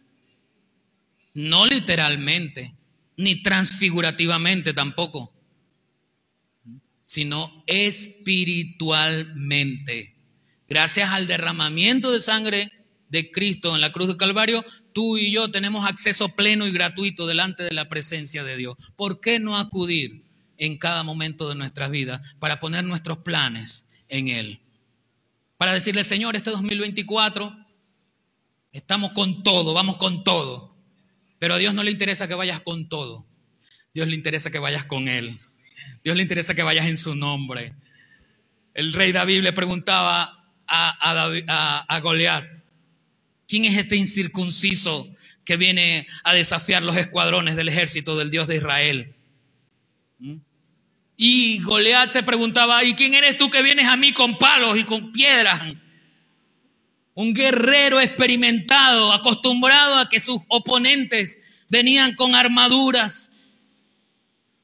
Speaker 1: No literalmente, ni transfigurativamente tampoco, sino espiritualmente. Gracias al derramamiento de sangre de Cristo en la cruz del Calvario, tú y yo tenemos acceso pleno y gratuito delante de la presencia de Dios. ¿Por qué no acudir en cada momento de nuestras vidas para poner nuestros planes en Él? Para decirle, Señor, este 2024 estamos con todo, vamos con todo. Pero a Dios no le interesa que vayas con todo. Dios le interesa que vayas con Él. Dios le interesa que vayas en su nombre. El rey David le preguntaba a, a, Goliat, ¿quién es este incircunciso que viene a desafiar los escuadrones del ejército del Dios de Israel? ¿Mm? Y Goliat se preguntaba, ¿y quién eres tú que vienes a mí con palos y con piedras? un guerrero experimentado, acostumbrado a que sus oponentes venían con armaduras,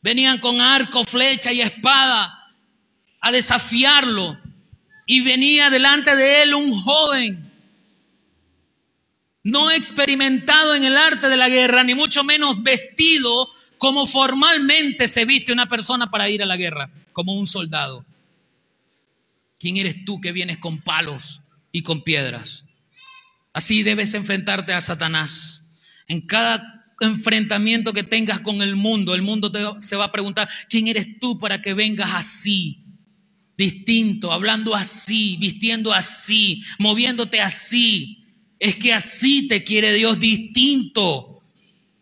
Speaker 1: venían con arco, flecha y espada a desafiarlo. Y venía delante de él un joven, no experimentado en el arte de la guerra, ni mucho menos vestido como formalmente se viste una persona para ir a la guerra, como un soldado. ¿Quién eres tú que vienes con palos y con piedras. Así debes enfrentarte a Satanás. En cada enfrentamiento que tengas con el mundo, el mundo te, se va a preguntar, ¿quién eres tú para que vengas así? Distinto, hablando así, vistiendo así, moviéndote así. Es que así te quiere Dios distinto.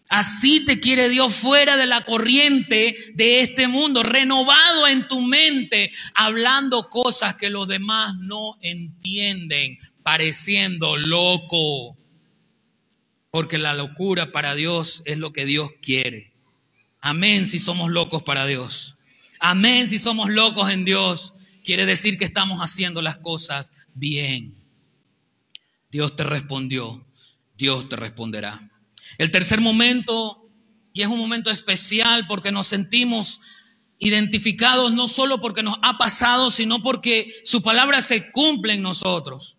Speaker 1: Así te quiere Dios fuera de la corriente de este mundo, renovado en tu mente, hablando cosas que los demás no entienden, pareciendo loco. Porque la locura para Dios es lo que Dios quiere. Amén si somos locos para Dios. Amén si somos locos en Dios. Quiere decir que estamos haciendo las cosas bien. Dios te respondió. Dios te responderá. El tercer momento, y es un momento especial porque nos sentimos identificados no solo porque nos ha pasado, sino porque su palabra se cumple en nosotros.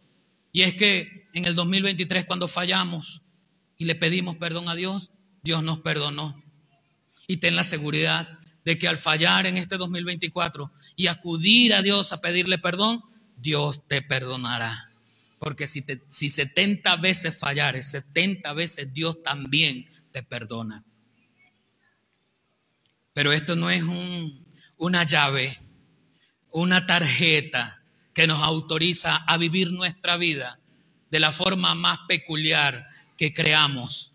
Speaker 1: Y es que en el 2023 cuando fallamos y le pedimos perdón a Dios, Dios nos perdonó. Y ten la seguridad de que al fallar en este 2024 y acudir a Dios a pedirle perdón, Dios te perdonará. Porque si, te, si 70 veces fallares, 70 veces Dios también te perdona. Pero esto no es un, una llave, una tarjeta que nos autoriza a vivir nuestra vida de la forma más peculiar que creamos,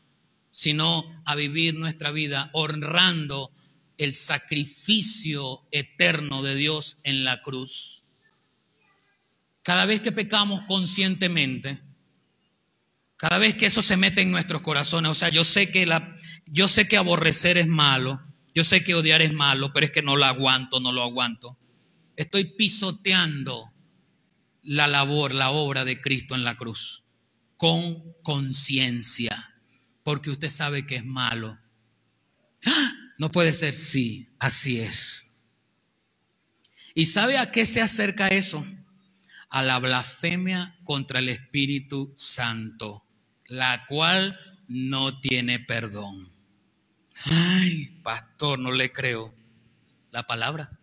Speaker 1: sino a vivir nuestra vida honrando el sacrificio eterno de Dios en la cruz. Cada vez que pecamos conscientemente, cada vez que eso se mete en nuestros corazones, o sea, yo sé que la, yo sé que aborrecer es malo, yo sé que odiar es malo, pero es que no lo aguanto, no lo aguanto. Estoy pisoteando la labor, la obra de Cristo en la cruz, con conciencia, porque usted sabe que es malo. ¡Ah! No puede ser, sí, así es. ¿Y sabe a qué se acerca eso? A la blasfemia contra el Espíritu Santo, la cual no tiene perdón. Ay, pastor, no le creo la palabra.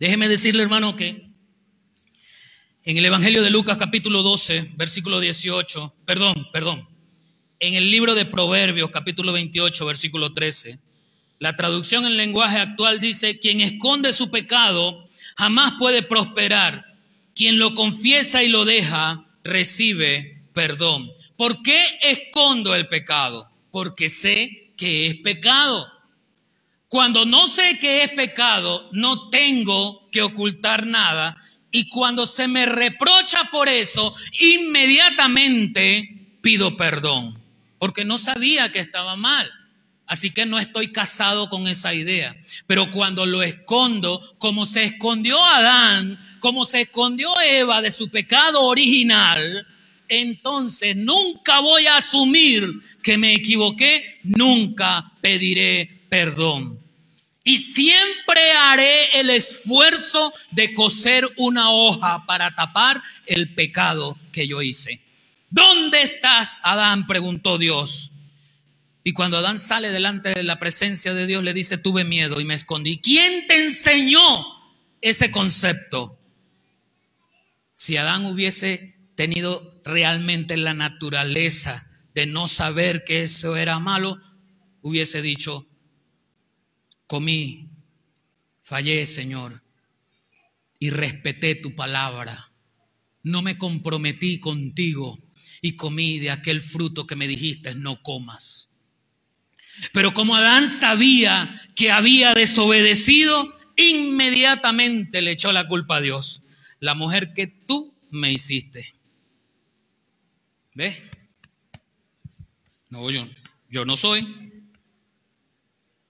Speaker 1: Déjeme decirle, hermano, que en el Evangelio de Lucas capítulo 12, versículo 18, perdón, perdón, en el libro de Proverbios capítulo 28, versículo 13, la traducción en lenguaje actual dice, quien esconde su pecado jamás puede prosperar. Quien lo confiesa y lo deja, recibe perdón. ¿Por qué escondo el pecado? porque sé que es pecado. Cuando no sé que es pecado, no tengo que ocultar nada. Y cuando se me reprocha por eso, inmediatamente pido perdón, porque no sabía que estaba mal. Así que no estoy casado con esa idea. Pero cuando lo escondo, como se escondió Adán, como se escondió Eva de su pecado original, entonces nunca voy a asumir que me equivoqué, nunca pediré perdón. Y siempre haré el esfuerzo de coser una hoja para tapar el pecado que yo hice. ¿Dónde estás, Adán? preguntó Dios. Y cuando Adán sale delante de la presencia de Dios, le dice, tuve miedo y me escondí. ¿Quién te enseñó ese concepto? Si Adán hubiese tenido realmente la naturaleza de no saber que eso era malo, hubiese dicho, comí, fallé, Señor, y respeté tu palabra. No me comprometí contigo y comí de aquel fruto que me dijiste, no comas. Pero como Adán sabía que había desobedecido, inmediatamente le echó la culpa a Dios. La mujer que tú me hiciste. ¿Ves? No, yo, yo no soy.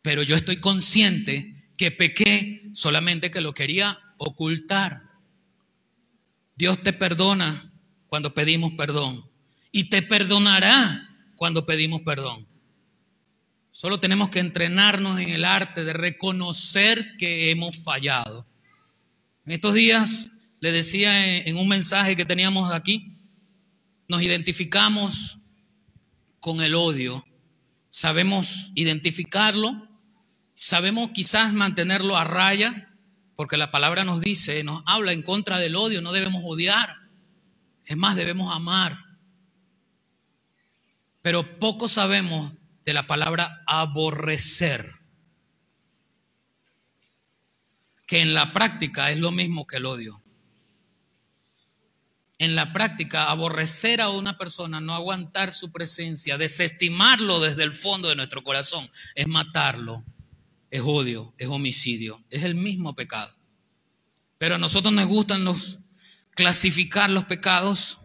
Speaker 1: Pero yo estoy consciente que pequé solamente que lo quería ocultar. Dios te perdona cuando pedimos perdón y te perdonará cuando pedimos perdón. Solo tenemos que entrenarnos en el arte de reconocer que hemos fallado. En estos días le decía en un mensaje que teníamos aquí, nos identificamos con el odio, sabemos identificarlo, sabemos quizás mantenerlo a raya, porque la palabra nos dice, nos habla en contra del odio, no debemos odiar, es más, debemos amar. Pero poco sabemos de la palabra aborrecer, que en la práctica es lo mismo que el odio. En la práctica, aborrecer a una persona, no aguantar su presencia, desestimarlo desde el fondo de nuestro corazón, es matarlo, es odio, es homicidio, es el mismo pecado. Pero a nosotros nos gustan los, clasificar los pecados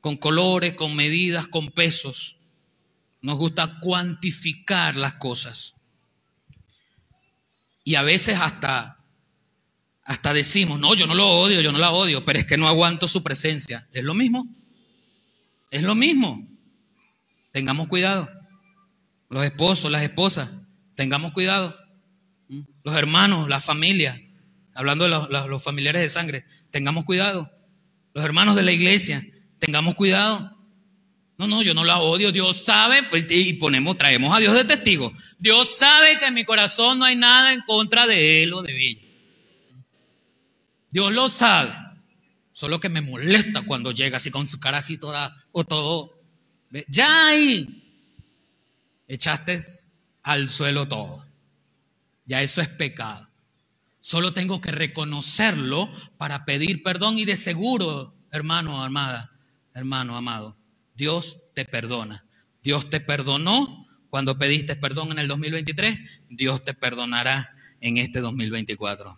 Speaker 1: con colores, con medidas, con pesos. Nos gusta cuantificar las cosas. Y a veces hasta, hasta decimos, no, yo no lo odio, yo no la odio, pero es que no aguanto su presencia. Es lo mismo. Es lo mismo. Tengamos cuidado. Los esposos, las esposas, tengamos cuidado. Los hermanos, la familia, hablando de los, los familiares de sangre, tengamos cuidado. Los hermanos de la iglesia, tengamos cuidado. No, no, yo no la odio. Dios sabe, pues, y ponemos, traemos a Dios de testigo. Dios sabe que en mi corazón no hay nada en contra de él o de ella. Dios lo sabe. Solo que me molesta cuando llega así con su cara así toda o todo. Ya ahí echaste al suelo todo. Ya eso es pecado. Solo tengo que reconocerlo para pedir perdón y de seguro, hermano, amada, hermano, amado, Dios te perdona. Dios te perdonó cuando pediste perdón en el 2023, Dios te perdonará en este 2024.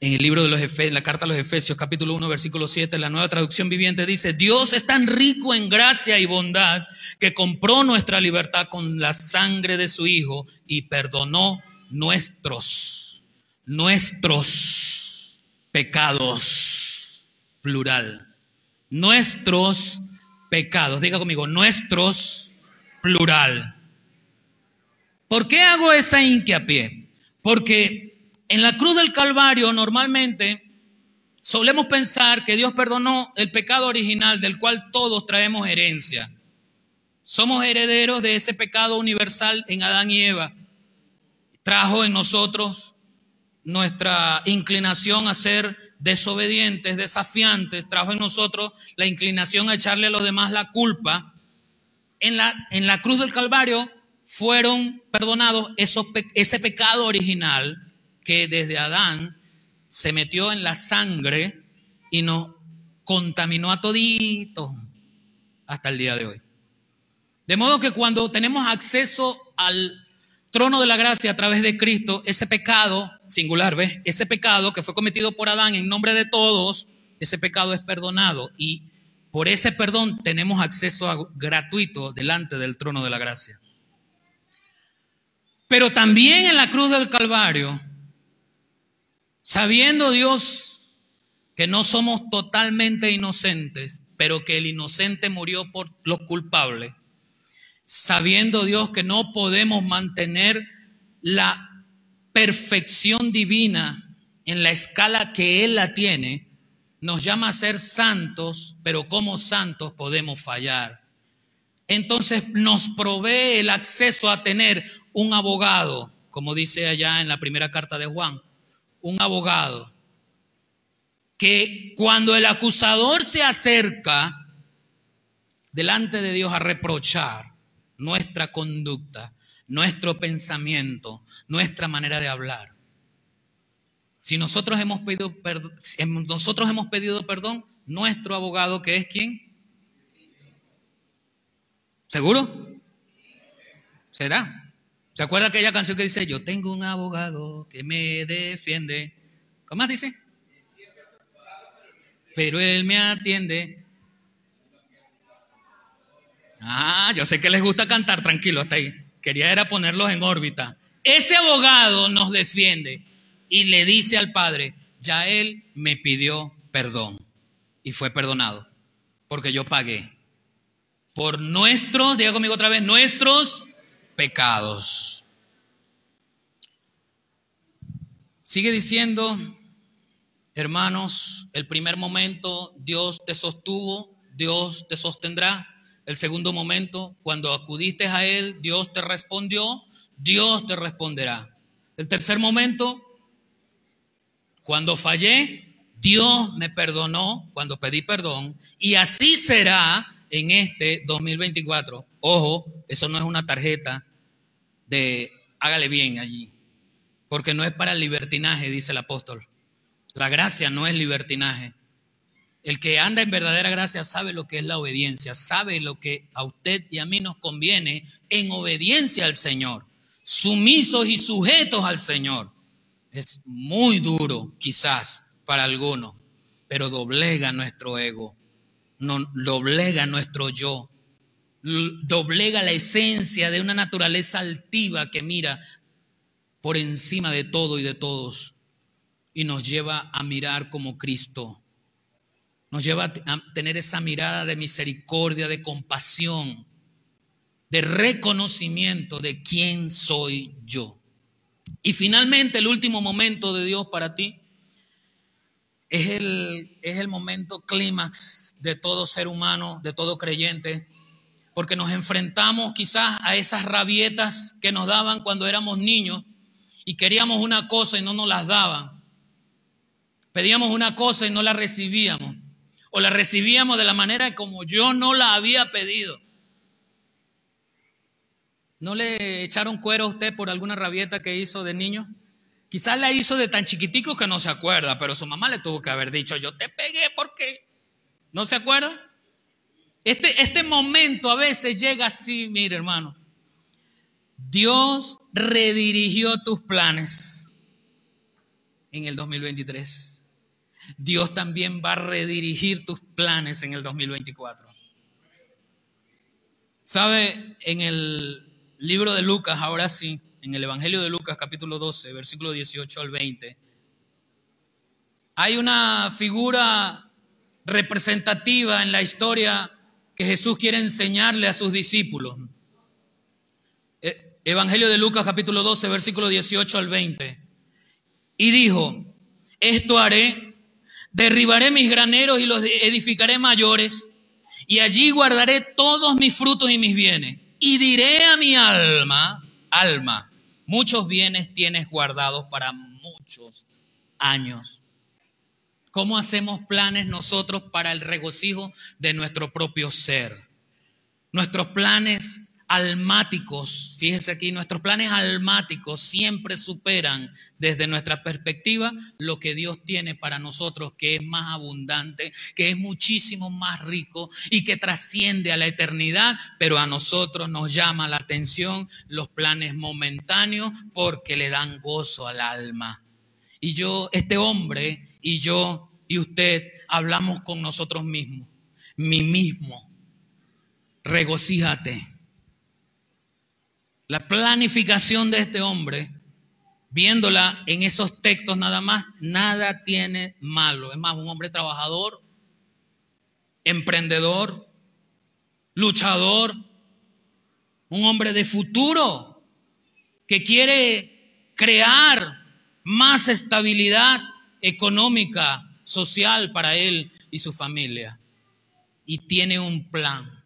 Speaker 1: En el libro de los Efesios, la carta a los Efesios, capítulo 1, versículo 7, la nueva traducción viviente dice, Dios es tan rico en gracia y bondad que compró nuestra libertad con la sangre de su Hijo y perdonó nuestros, nuestros pecados, plural, nuestros pecados. Diga conmigo, nuestros plural. ¿Por qué hago esa hincapié? Porque en la cruz del Calvario normalmente solemos pensar que Dios perdonó el pecado original del cual todos traemos herencia. Somos herederos de ese pecado universal en Adán y Eva. Trajo en nosotros nuestra inclinación a ser desobedientes, desafiantes, trajo en nosotros la inclinación a echarle a los demás la culpa, en la, en la cruz del Calvario fueron perdonados esos, ese pecado original que desde Adán se metió en la sangre y nos contaminó a toditos hasta el día de hoy. De modo que cuando tenemos acceso al trono de la gracia a través de Cristo, ese pecado, singular, ¿ves? Ese pecado que fue cometido por Adán en nombre de todos, ese pecado es perdonado y por ese perdón tenemos acceso gratuito delante del trono de la gracia. Pero también en la cruz del Calvario, sabiendo Dios que no somos totalmente inocentes, pero que el inocente murió por los culpables, sabiendo Dios que no podemos mantener la perfección divina en la escala que Él la tiene, nos llama a ser santos, pero como santos podemos fallar. Entonces nos provee el acceso a tener un abogado, como dice allá en la primera carta de Juan, un abogado, que cuando el acusador se acerca delante de Dios a reprochar, nuestra conducta, nuestro pensamiento, nuestra manera de hablar. Si nosotros hemos pedido, perdón, nosotros hemos pedido perdón, nuestro abogado, que es quién? ¿Seguro? ¿Será? ¿Se acuerda aquella canción que dice, yo tengo un abogado que me defiende? ¿Cómo más dice? Pero él me atiende Ah, yo sé que les gusta cantar, tranquilo, hasta ahí. Quería era ponerlos en órbita. Ese abogado nos defiende y le dice al padre, ya él me pidió perdón y fue perdonado, porque yo pagué por nuestros, diga conmigo otra vez, nuestros pecados. Sigue diciendo, hermanos, el primer momento Dios te sostuvo, Dios te sostendrá. El segundo momento, cuando acudiste a Él, Dios te respondió, Dios te responderá. El tercer momento, cuando fallé, Dios me perdonó cuando pedí perdón y así será en este 2024. Ojo, eso no es una tarjeta de hágale bien allí, porque no es para libertinaje, dice el apóstol. La gracia no es libertinaje. El que anda en verdadera gracia sabe lo que es la obediencia, sabe lo que a usted y a mí nos conviene en obediencia al Señor, sumisos y sujetos al Señor. Es muy duro quizás para algunos, pero doblega nuestro ego, no, doblega nuestro yo, doblega la esencia de una naturaleza altiva que mira por encima de todo y de todos y nos lleva a mirar como Cristo nos lleva a tener esa mirada de misericordia, de compasión, de reconocimiento de quién soy yo. Y finalmente el último momento de Dios para ti es el, es el momento clímax de todo ser humano, de todo creyente, porque nos enfrentamos quizás a esas rabietas que nos daban cuando éramos niños y queríamos una cosa y no nos las daban. Pedíamos una cosa y no la recibíamos o la recibíamos de la manera como yo no la había pedido. ¿No le echaron cuero a usted por alguna rabieta que hizo de niño? Quizás la hizo de tan chiquitico que no se acuerda, pero su mamá le tuvo que haber dicho, yo te pegué porque... ¿No se acuerda? Este, este momento a veces llega así, mire hermano. Dios redirigió tus planes en el 2023. Dios también va a redirigir tus planes en el 2024. ¿Sabe? En el libro de Lucas, ahora sí, en el Evangelio de Lucas capítulo 12, versículo 18 al 20, hay una figura representativa en la historia que Jesús quiere enseñarle a sus discípulos. E, Evangelio de Lucas capítulo 12, versículo 18 al 20. Y dijo, esto haré Derribaré mis graneros y los edificaré mayores, y allí guardaré todos mis frutos y mis bienes. Y diré a mi alma, alma, muchos bienes tienes guardados para muchos años. ¿Cómo hacemos planes nosotros para el regocijo de nuestro propio ser? Nuestros planes almáticos, fíjese aquí, nuestros planes almáticos siempre superan desde nuestra perspectiva lo que Dios tiene para nosotros, que es más abundante, que es muchísimo más rico y que trasciende a la eternidad, pero a nosotros nos llama la atención los planes momentáneos porque le dan gozo al alma. Y yo, este hombre y yo y usted hablamos con nosotros mismos, mí mismo, regocíjate la planificación de este hombre, viéndola en esos textos nada más, nada tiene malo. Es más, un hombre trabajador, emprendedor, luchador, un hombre de futuro que quiere crear más estabilidad económica, social para él y su familia. Y tiene un plan.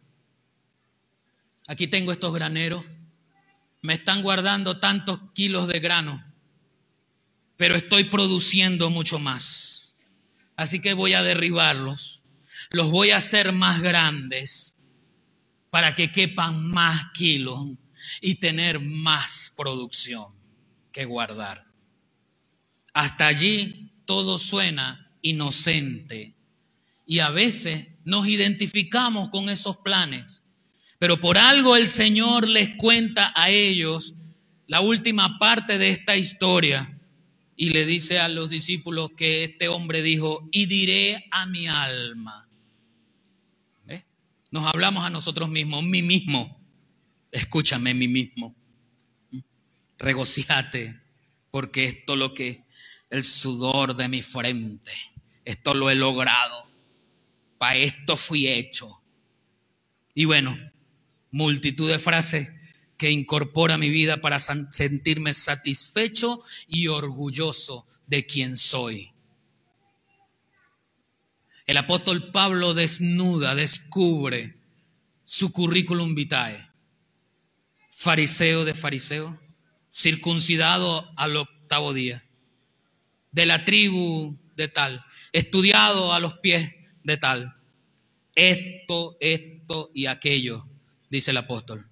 Speaker 1: Aquí tengo estos graneros me están guardando tantos kilos de grano, pero estoy produciendo mucho más. Así que voy a derribarlos, los voy a hacer más grandes para que quepan más kilos y tener más producción que guardar. Hasta allí todo suena inocente y a veces nos identificamos con esos planes pero por algo el Señor les cuenta a ellos la última parte de esta historia y le dice a los discípulos que este hombre dijo, y diré a mi alma. Nos hablamos a nosotros mismos, mí mismo. Escúchame, mí mismo. Regocíjate, porque esto lo que el sudor de mi frente, esto lo he logrado. Para esto fui hecho. Y bueno, multitud de frases que incorpora mi vida para sentirme satisfecho y orgulloso de quien soy. El apóstol Pablo desnuda, descubre su currículum vitae. Fariseo de fariseo, circuncidado al octavo día, de la tribu de tal, estudiado a los pies de tal, esto, esto y aquello dice el apóstol.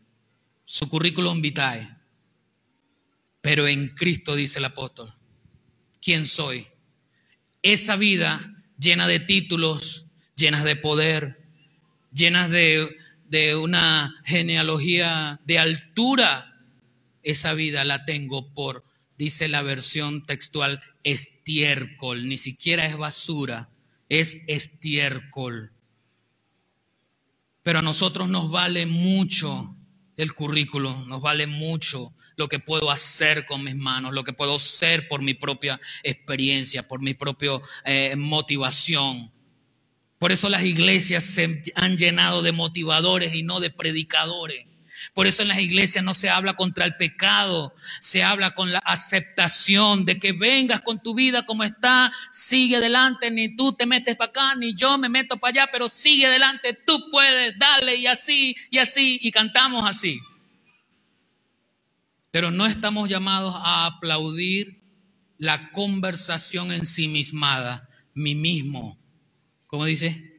Speaker 1: Su currículum vitae. Pero en Cristo, dice el apóstol, ¿quién soy? Esa vida llena de títulos, llenas de poder, llenas de, de una genealogía de altura, esa vida la tengo por, dice la versión textual, estiércol, ni siquiera es basura, es estiércol. Pero a nosotros nos vale mucho el currículo, nos vale mucho lo que puedo hacer con mis manos, lo que puedo ser por mi propia experiencia, por mi propia eh, motivación. Por eso las iglesias se han llenado de motivadores y no de predicadores. Por eso en las iglesias no se habla contra el pecado, se habla con la aceptación de que vengas con tu vida como está, sigue adelante, ni tú te metes para acá, ni yo me meto para allá, pero sigue adelante, tú puedes, dale y así y así, y cantamos así. Pero no estamos llamados a aplaudir la conversación ensimismada, mí mismo, como dice,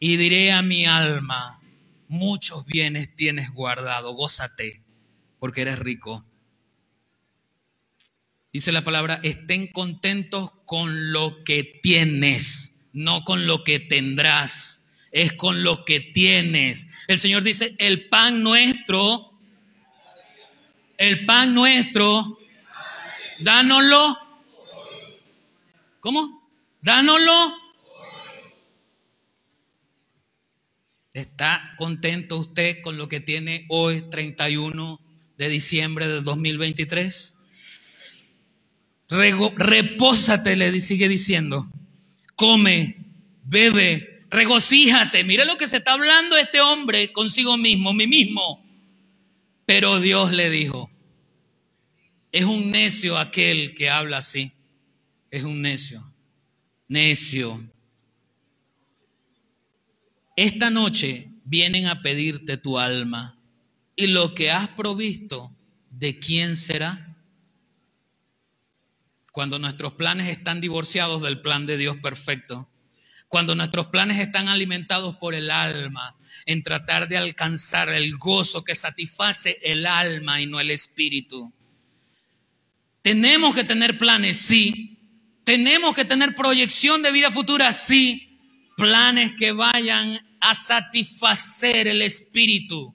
Speaker 1: y diré a mi alma, muchos bienes tienes guardado, gózate, porque eres rico. Dice la palabra, estén contentos con lo que tienes, no con lo que tendrás, es con lo que tienes. El Señor dice, el pan nuestro, el pan nuestro, dánoslo. ¿Cómo? Dánoslo ¿Está contento usted con lo que tiene hoy, 31 de diciembre del 2023? repósate, le sigue diciendo. Come, bebe, regocíjate. Mire lo que se está hablando este hombre consigo mismo, mí mismo. Pero Dios le dijo, es un necio aquel que habla así. Es un necio. Necio. Esta noche vienen a pedirte tu alma y lo que has provisto, ¿de quién será? Cuando nuestros planes están divorciados del plan de Dios perfecto, cuando nuestros planes están alimentados por el alma, en tratar de alcanzar el gozo que satisface el alma y no el espíritu. Tenemos que tener planes, sí. Tenemos que tener proyección de vida futura, sí. Planes que vayan a satisfacer el espíritu.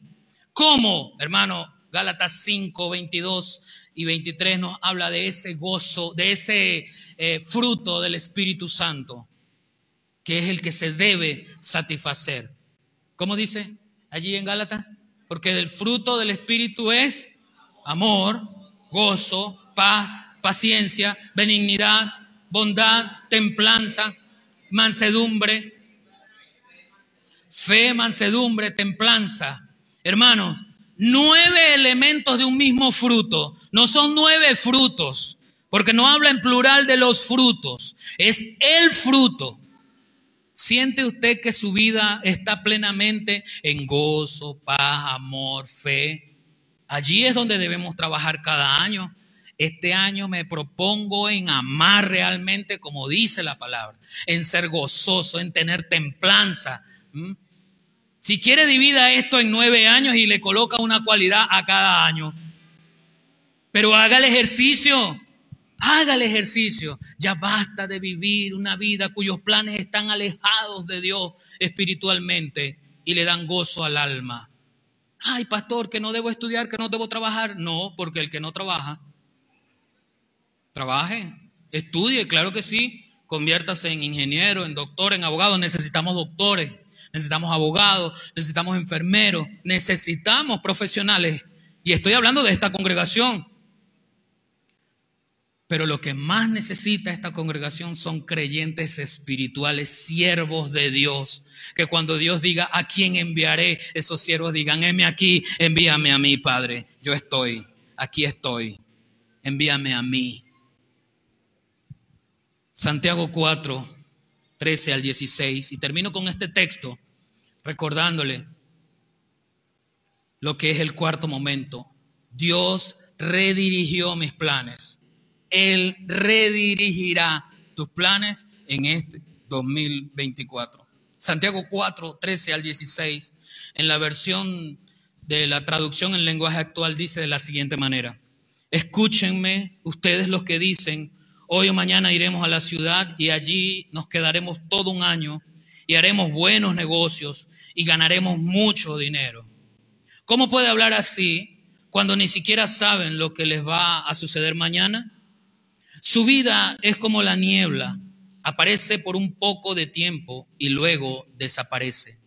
Speaker 1: ¿Cómo? Hermano, Gálatas 5, 22 y 23 nos habla de ese gozo, de ese eh, fruto del Espíritu Santo que es el que se debe satisfacer. ¿Cómo dice allí en Gálatas? Porque del fruto del Espíritu es amor, gozo, paz, paciencia, benignidad, bondad, templanza, mansedumbre, fe, mansedumbre, templanza. Hermanos, nueve elementos de un mismo fruto. No son nueve frutos, porque no habla en plural de los frutos. Es el fruto. ¿Siente usted que su vida está plenamente en gozo, paz, amor, fe? Allí es donde debemos trabajar cada año. Este año me propongo en amar realmente como dice la palabra, en ser gozoso, en tener templanza. Si quiere divida esto en nueve años y le coloca una cualidad a cada año. Pero haga el ejercicio. Haga el ejercicio. Ya basta de vivir una vida cuyos planes están alejados de Dios espiritualmente y le dan gozo al alma. Ay, pastor, que no debo estudiar, que no debo trabajar. No, porque el que no trabaja, trabaje, estudie, claro que sí. Conviértase en ingeniero, en doctor, en abogado. Necesitamos doctores, necesitamos abogados, necesitamos enfermeros, necesitamos profesionales. Y estoy hablando de esta congregación. Pero lo que más necesita esta congregación son creyentes espirituales, siervos de Dios. Que cuando Dios diga a quién enviaré, esos siervos digan, heme aquí, envíame a mí, Padre. Yo estoy, aquí estoy. Envíame a mí. Santiago 4, 13 al 16. Y termino con este texto recordándole lo que es el cuarto momento. Dios redirigió mis planes él redirigirá tus planes en este 2024. Santiago 4, 13 al 16, en la versión de la traducción en lenguaje actual dice de la siguiente manera, escúchenme ustedes los que dicen, hoy o mañana iremos a la ciudad y allí nos quedaremos todo un año y haremos buenos negocios y ganaremos mucho dinero. ¿Cómo puede hablar así cuando ni siquiera saben lo que les va a suceder mañana? Su vida es como la niebla, aparece por un poco de tiempo y luego desaparece.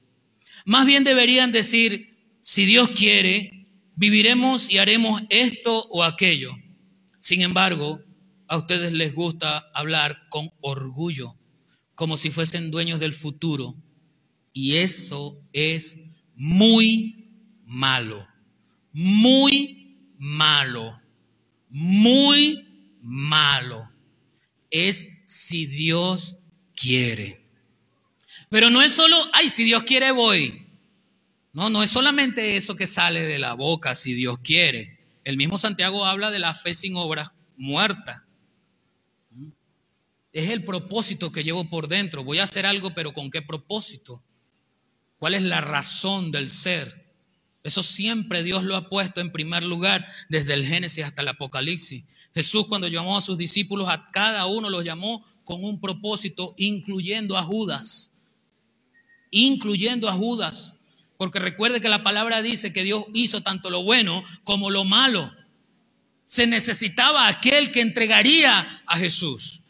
Speaker 1: Más bien deberían decir, si Dios quiere, viviremos y haremos esto o aquello. Sin embargo, a ustedes les gusta hablar con orgullo, como si fuesen dueños del futuro. Y eso es muy malo, muy malo, muy malo. Es si Dios quiere. Pero no es solo, ay, si Dios quiere voy. No, no es solamente eso que sale de la boca, si Dios quiere. El mismo Santiago habla de la fe sin obras muerta. Es el propósito que llevo por dentro. Voy a hacer algo, pero ¿con qué propósito? ¿Cuál es la razón del ser? Eso siempre Dios lo ha puesto en primer lugar desde el Génesis hasta el Apocalipsis. Jesús cuando llamó a sus discípulos, a cada uno los llamó con un propósito, incluyendo a Judas. Incluyendo a Judas. Porque recuerde que la palabra dice que Dios hizo tanto lo bueno como lo malo. Se necesitaba aquel que entregaría a Jesús.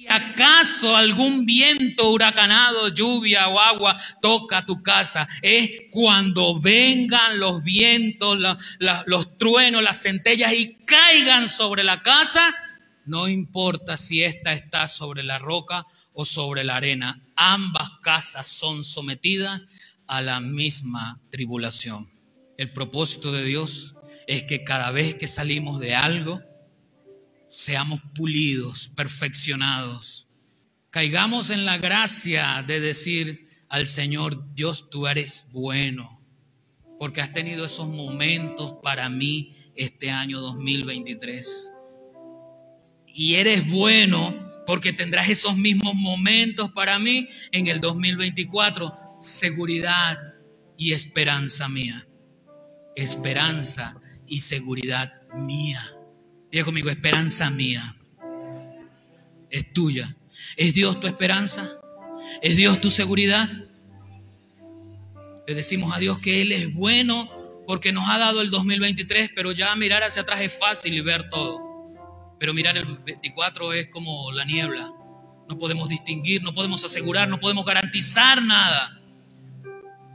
Speaker 1: Si acaso algún viento huracanado, lluvia o agua toca tu casa, es cuando vengan los vientos, los truenos, las centellas y caigan sobre la casa, no importa si ésta está sobre la roca o sobre la arena, ambas casas son sometidas a la misma tribulación. El propósito de Dios es que cada vez que salimos de algo, seamos pulidos, perfeccionados. Caigamos en la gracia de decir al Señor, Dios, tú eres bueno, porque has tenido esos momentos para mí este año 2023. Y eres bueno porque tendrás esos mismos momentos para mí en el 2024. Seguridad y esperanza mía. Esperanza y seguridad mía. Diga conmigo, esperanza mía. Es tuya. ¿Es Dios tu esperanza? ¿Es Dios tu seguridad? Le decimos a Dios que Él es bueno porque nos ha dado el 2023, pero ya mirar hacia atrás es fácil y ver todo. Pero mirar el 24 es como la niebla. No podemos distinguir, no podemos asegurar, no podemos garantizar nada.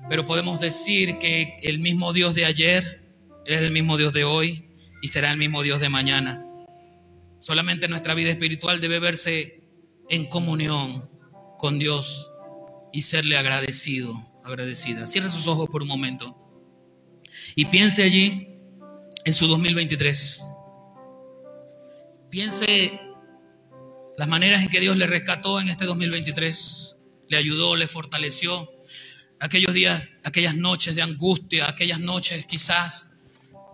Speaker 1: Pero podemos decir que el mismo Dios de ayer es el mismo Dios de hoy y será el mismo Dios de mañana. Solamente nuestra vida espiritual debe verse en comunión con Dios y serle agradecido, agradecida. Cierre sus ojos por un momento y piense allí en su 2023. Piense las maneras en que Dios le rescató en este 2023, le ayudó, le fortaleció. Aquellos días, aquellas noches de angustia, aquellas noches quizás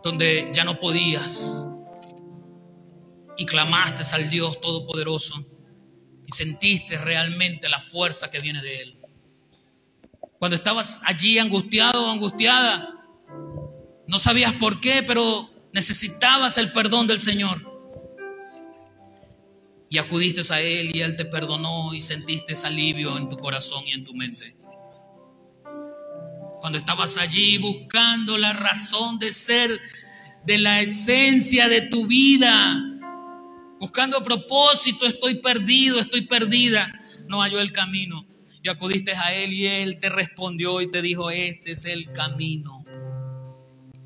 Speaker 1: donde ya no podías y clamaste al Dios Todopoderoso y sentiste realmente la fuerza que viene de Él. Cuando estabas allí angustiado o angustiada, no sabías por qué, pero necesitabas el perdón del Señor. Y acudiste a Él y Él te perdonó y sentiste alivio en tu corazón y en tu mente. Cuando estabas allí buscando la razón de ser, de la esencia de tu vida, buscando propósito, estoy perdido, estoy perdida, no halló el camino. Y acudiste a Él y Él te respondió y te dijo, este es el camino.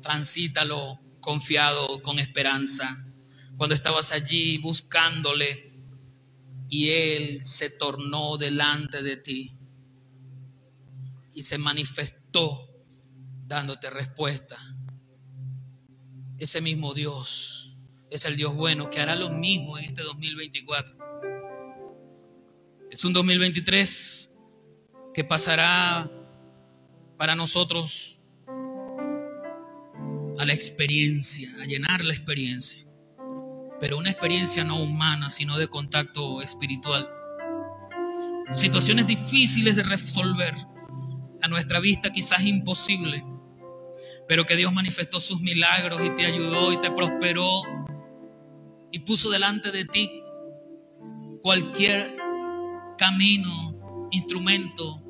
Speaker 1: Transítalo confiado, con esperanza. Cuando estabas allí buscándole y Él se tornó delante de ti y se manifestó dándote respuesta. Ese mismo Dios es el Dios bueno que hará lo mismo en este 2024. Es un 2023 que pasará para nosotros a la experiencia, a llenar la experiencia, pero una experiencia no humana, sino de contacto espiritual. Situaciones difíciles de resolver, a nuestra vista quizás imposible, pero que Dios manifestó sus milagros y te ayudó y te prosperó y puso delante de ti cualquier camino, instrumento,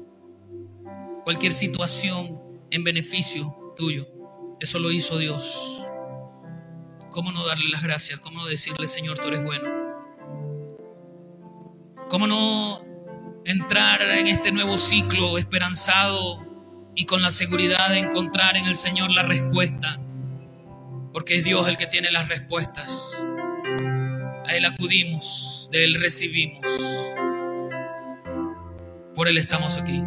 Speaker 1: cualquier situación en beneficio tuyo. Eso lo hizo Dios. ¿Cómo no darle las gracias? ¿Cómo no decirle, Señor, tú eres bueno? ¿Cómo no entrar en este nuevo ciclo esperanzado y con la seguridad de encontrar en el Señor la respuesta? Porque es Dios el que tiene las respuestas. A Él acudimos, de Él recibimos. Por Él estamos aquí.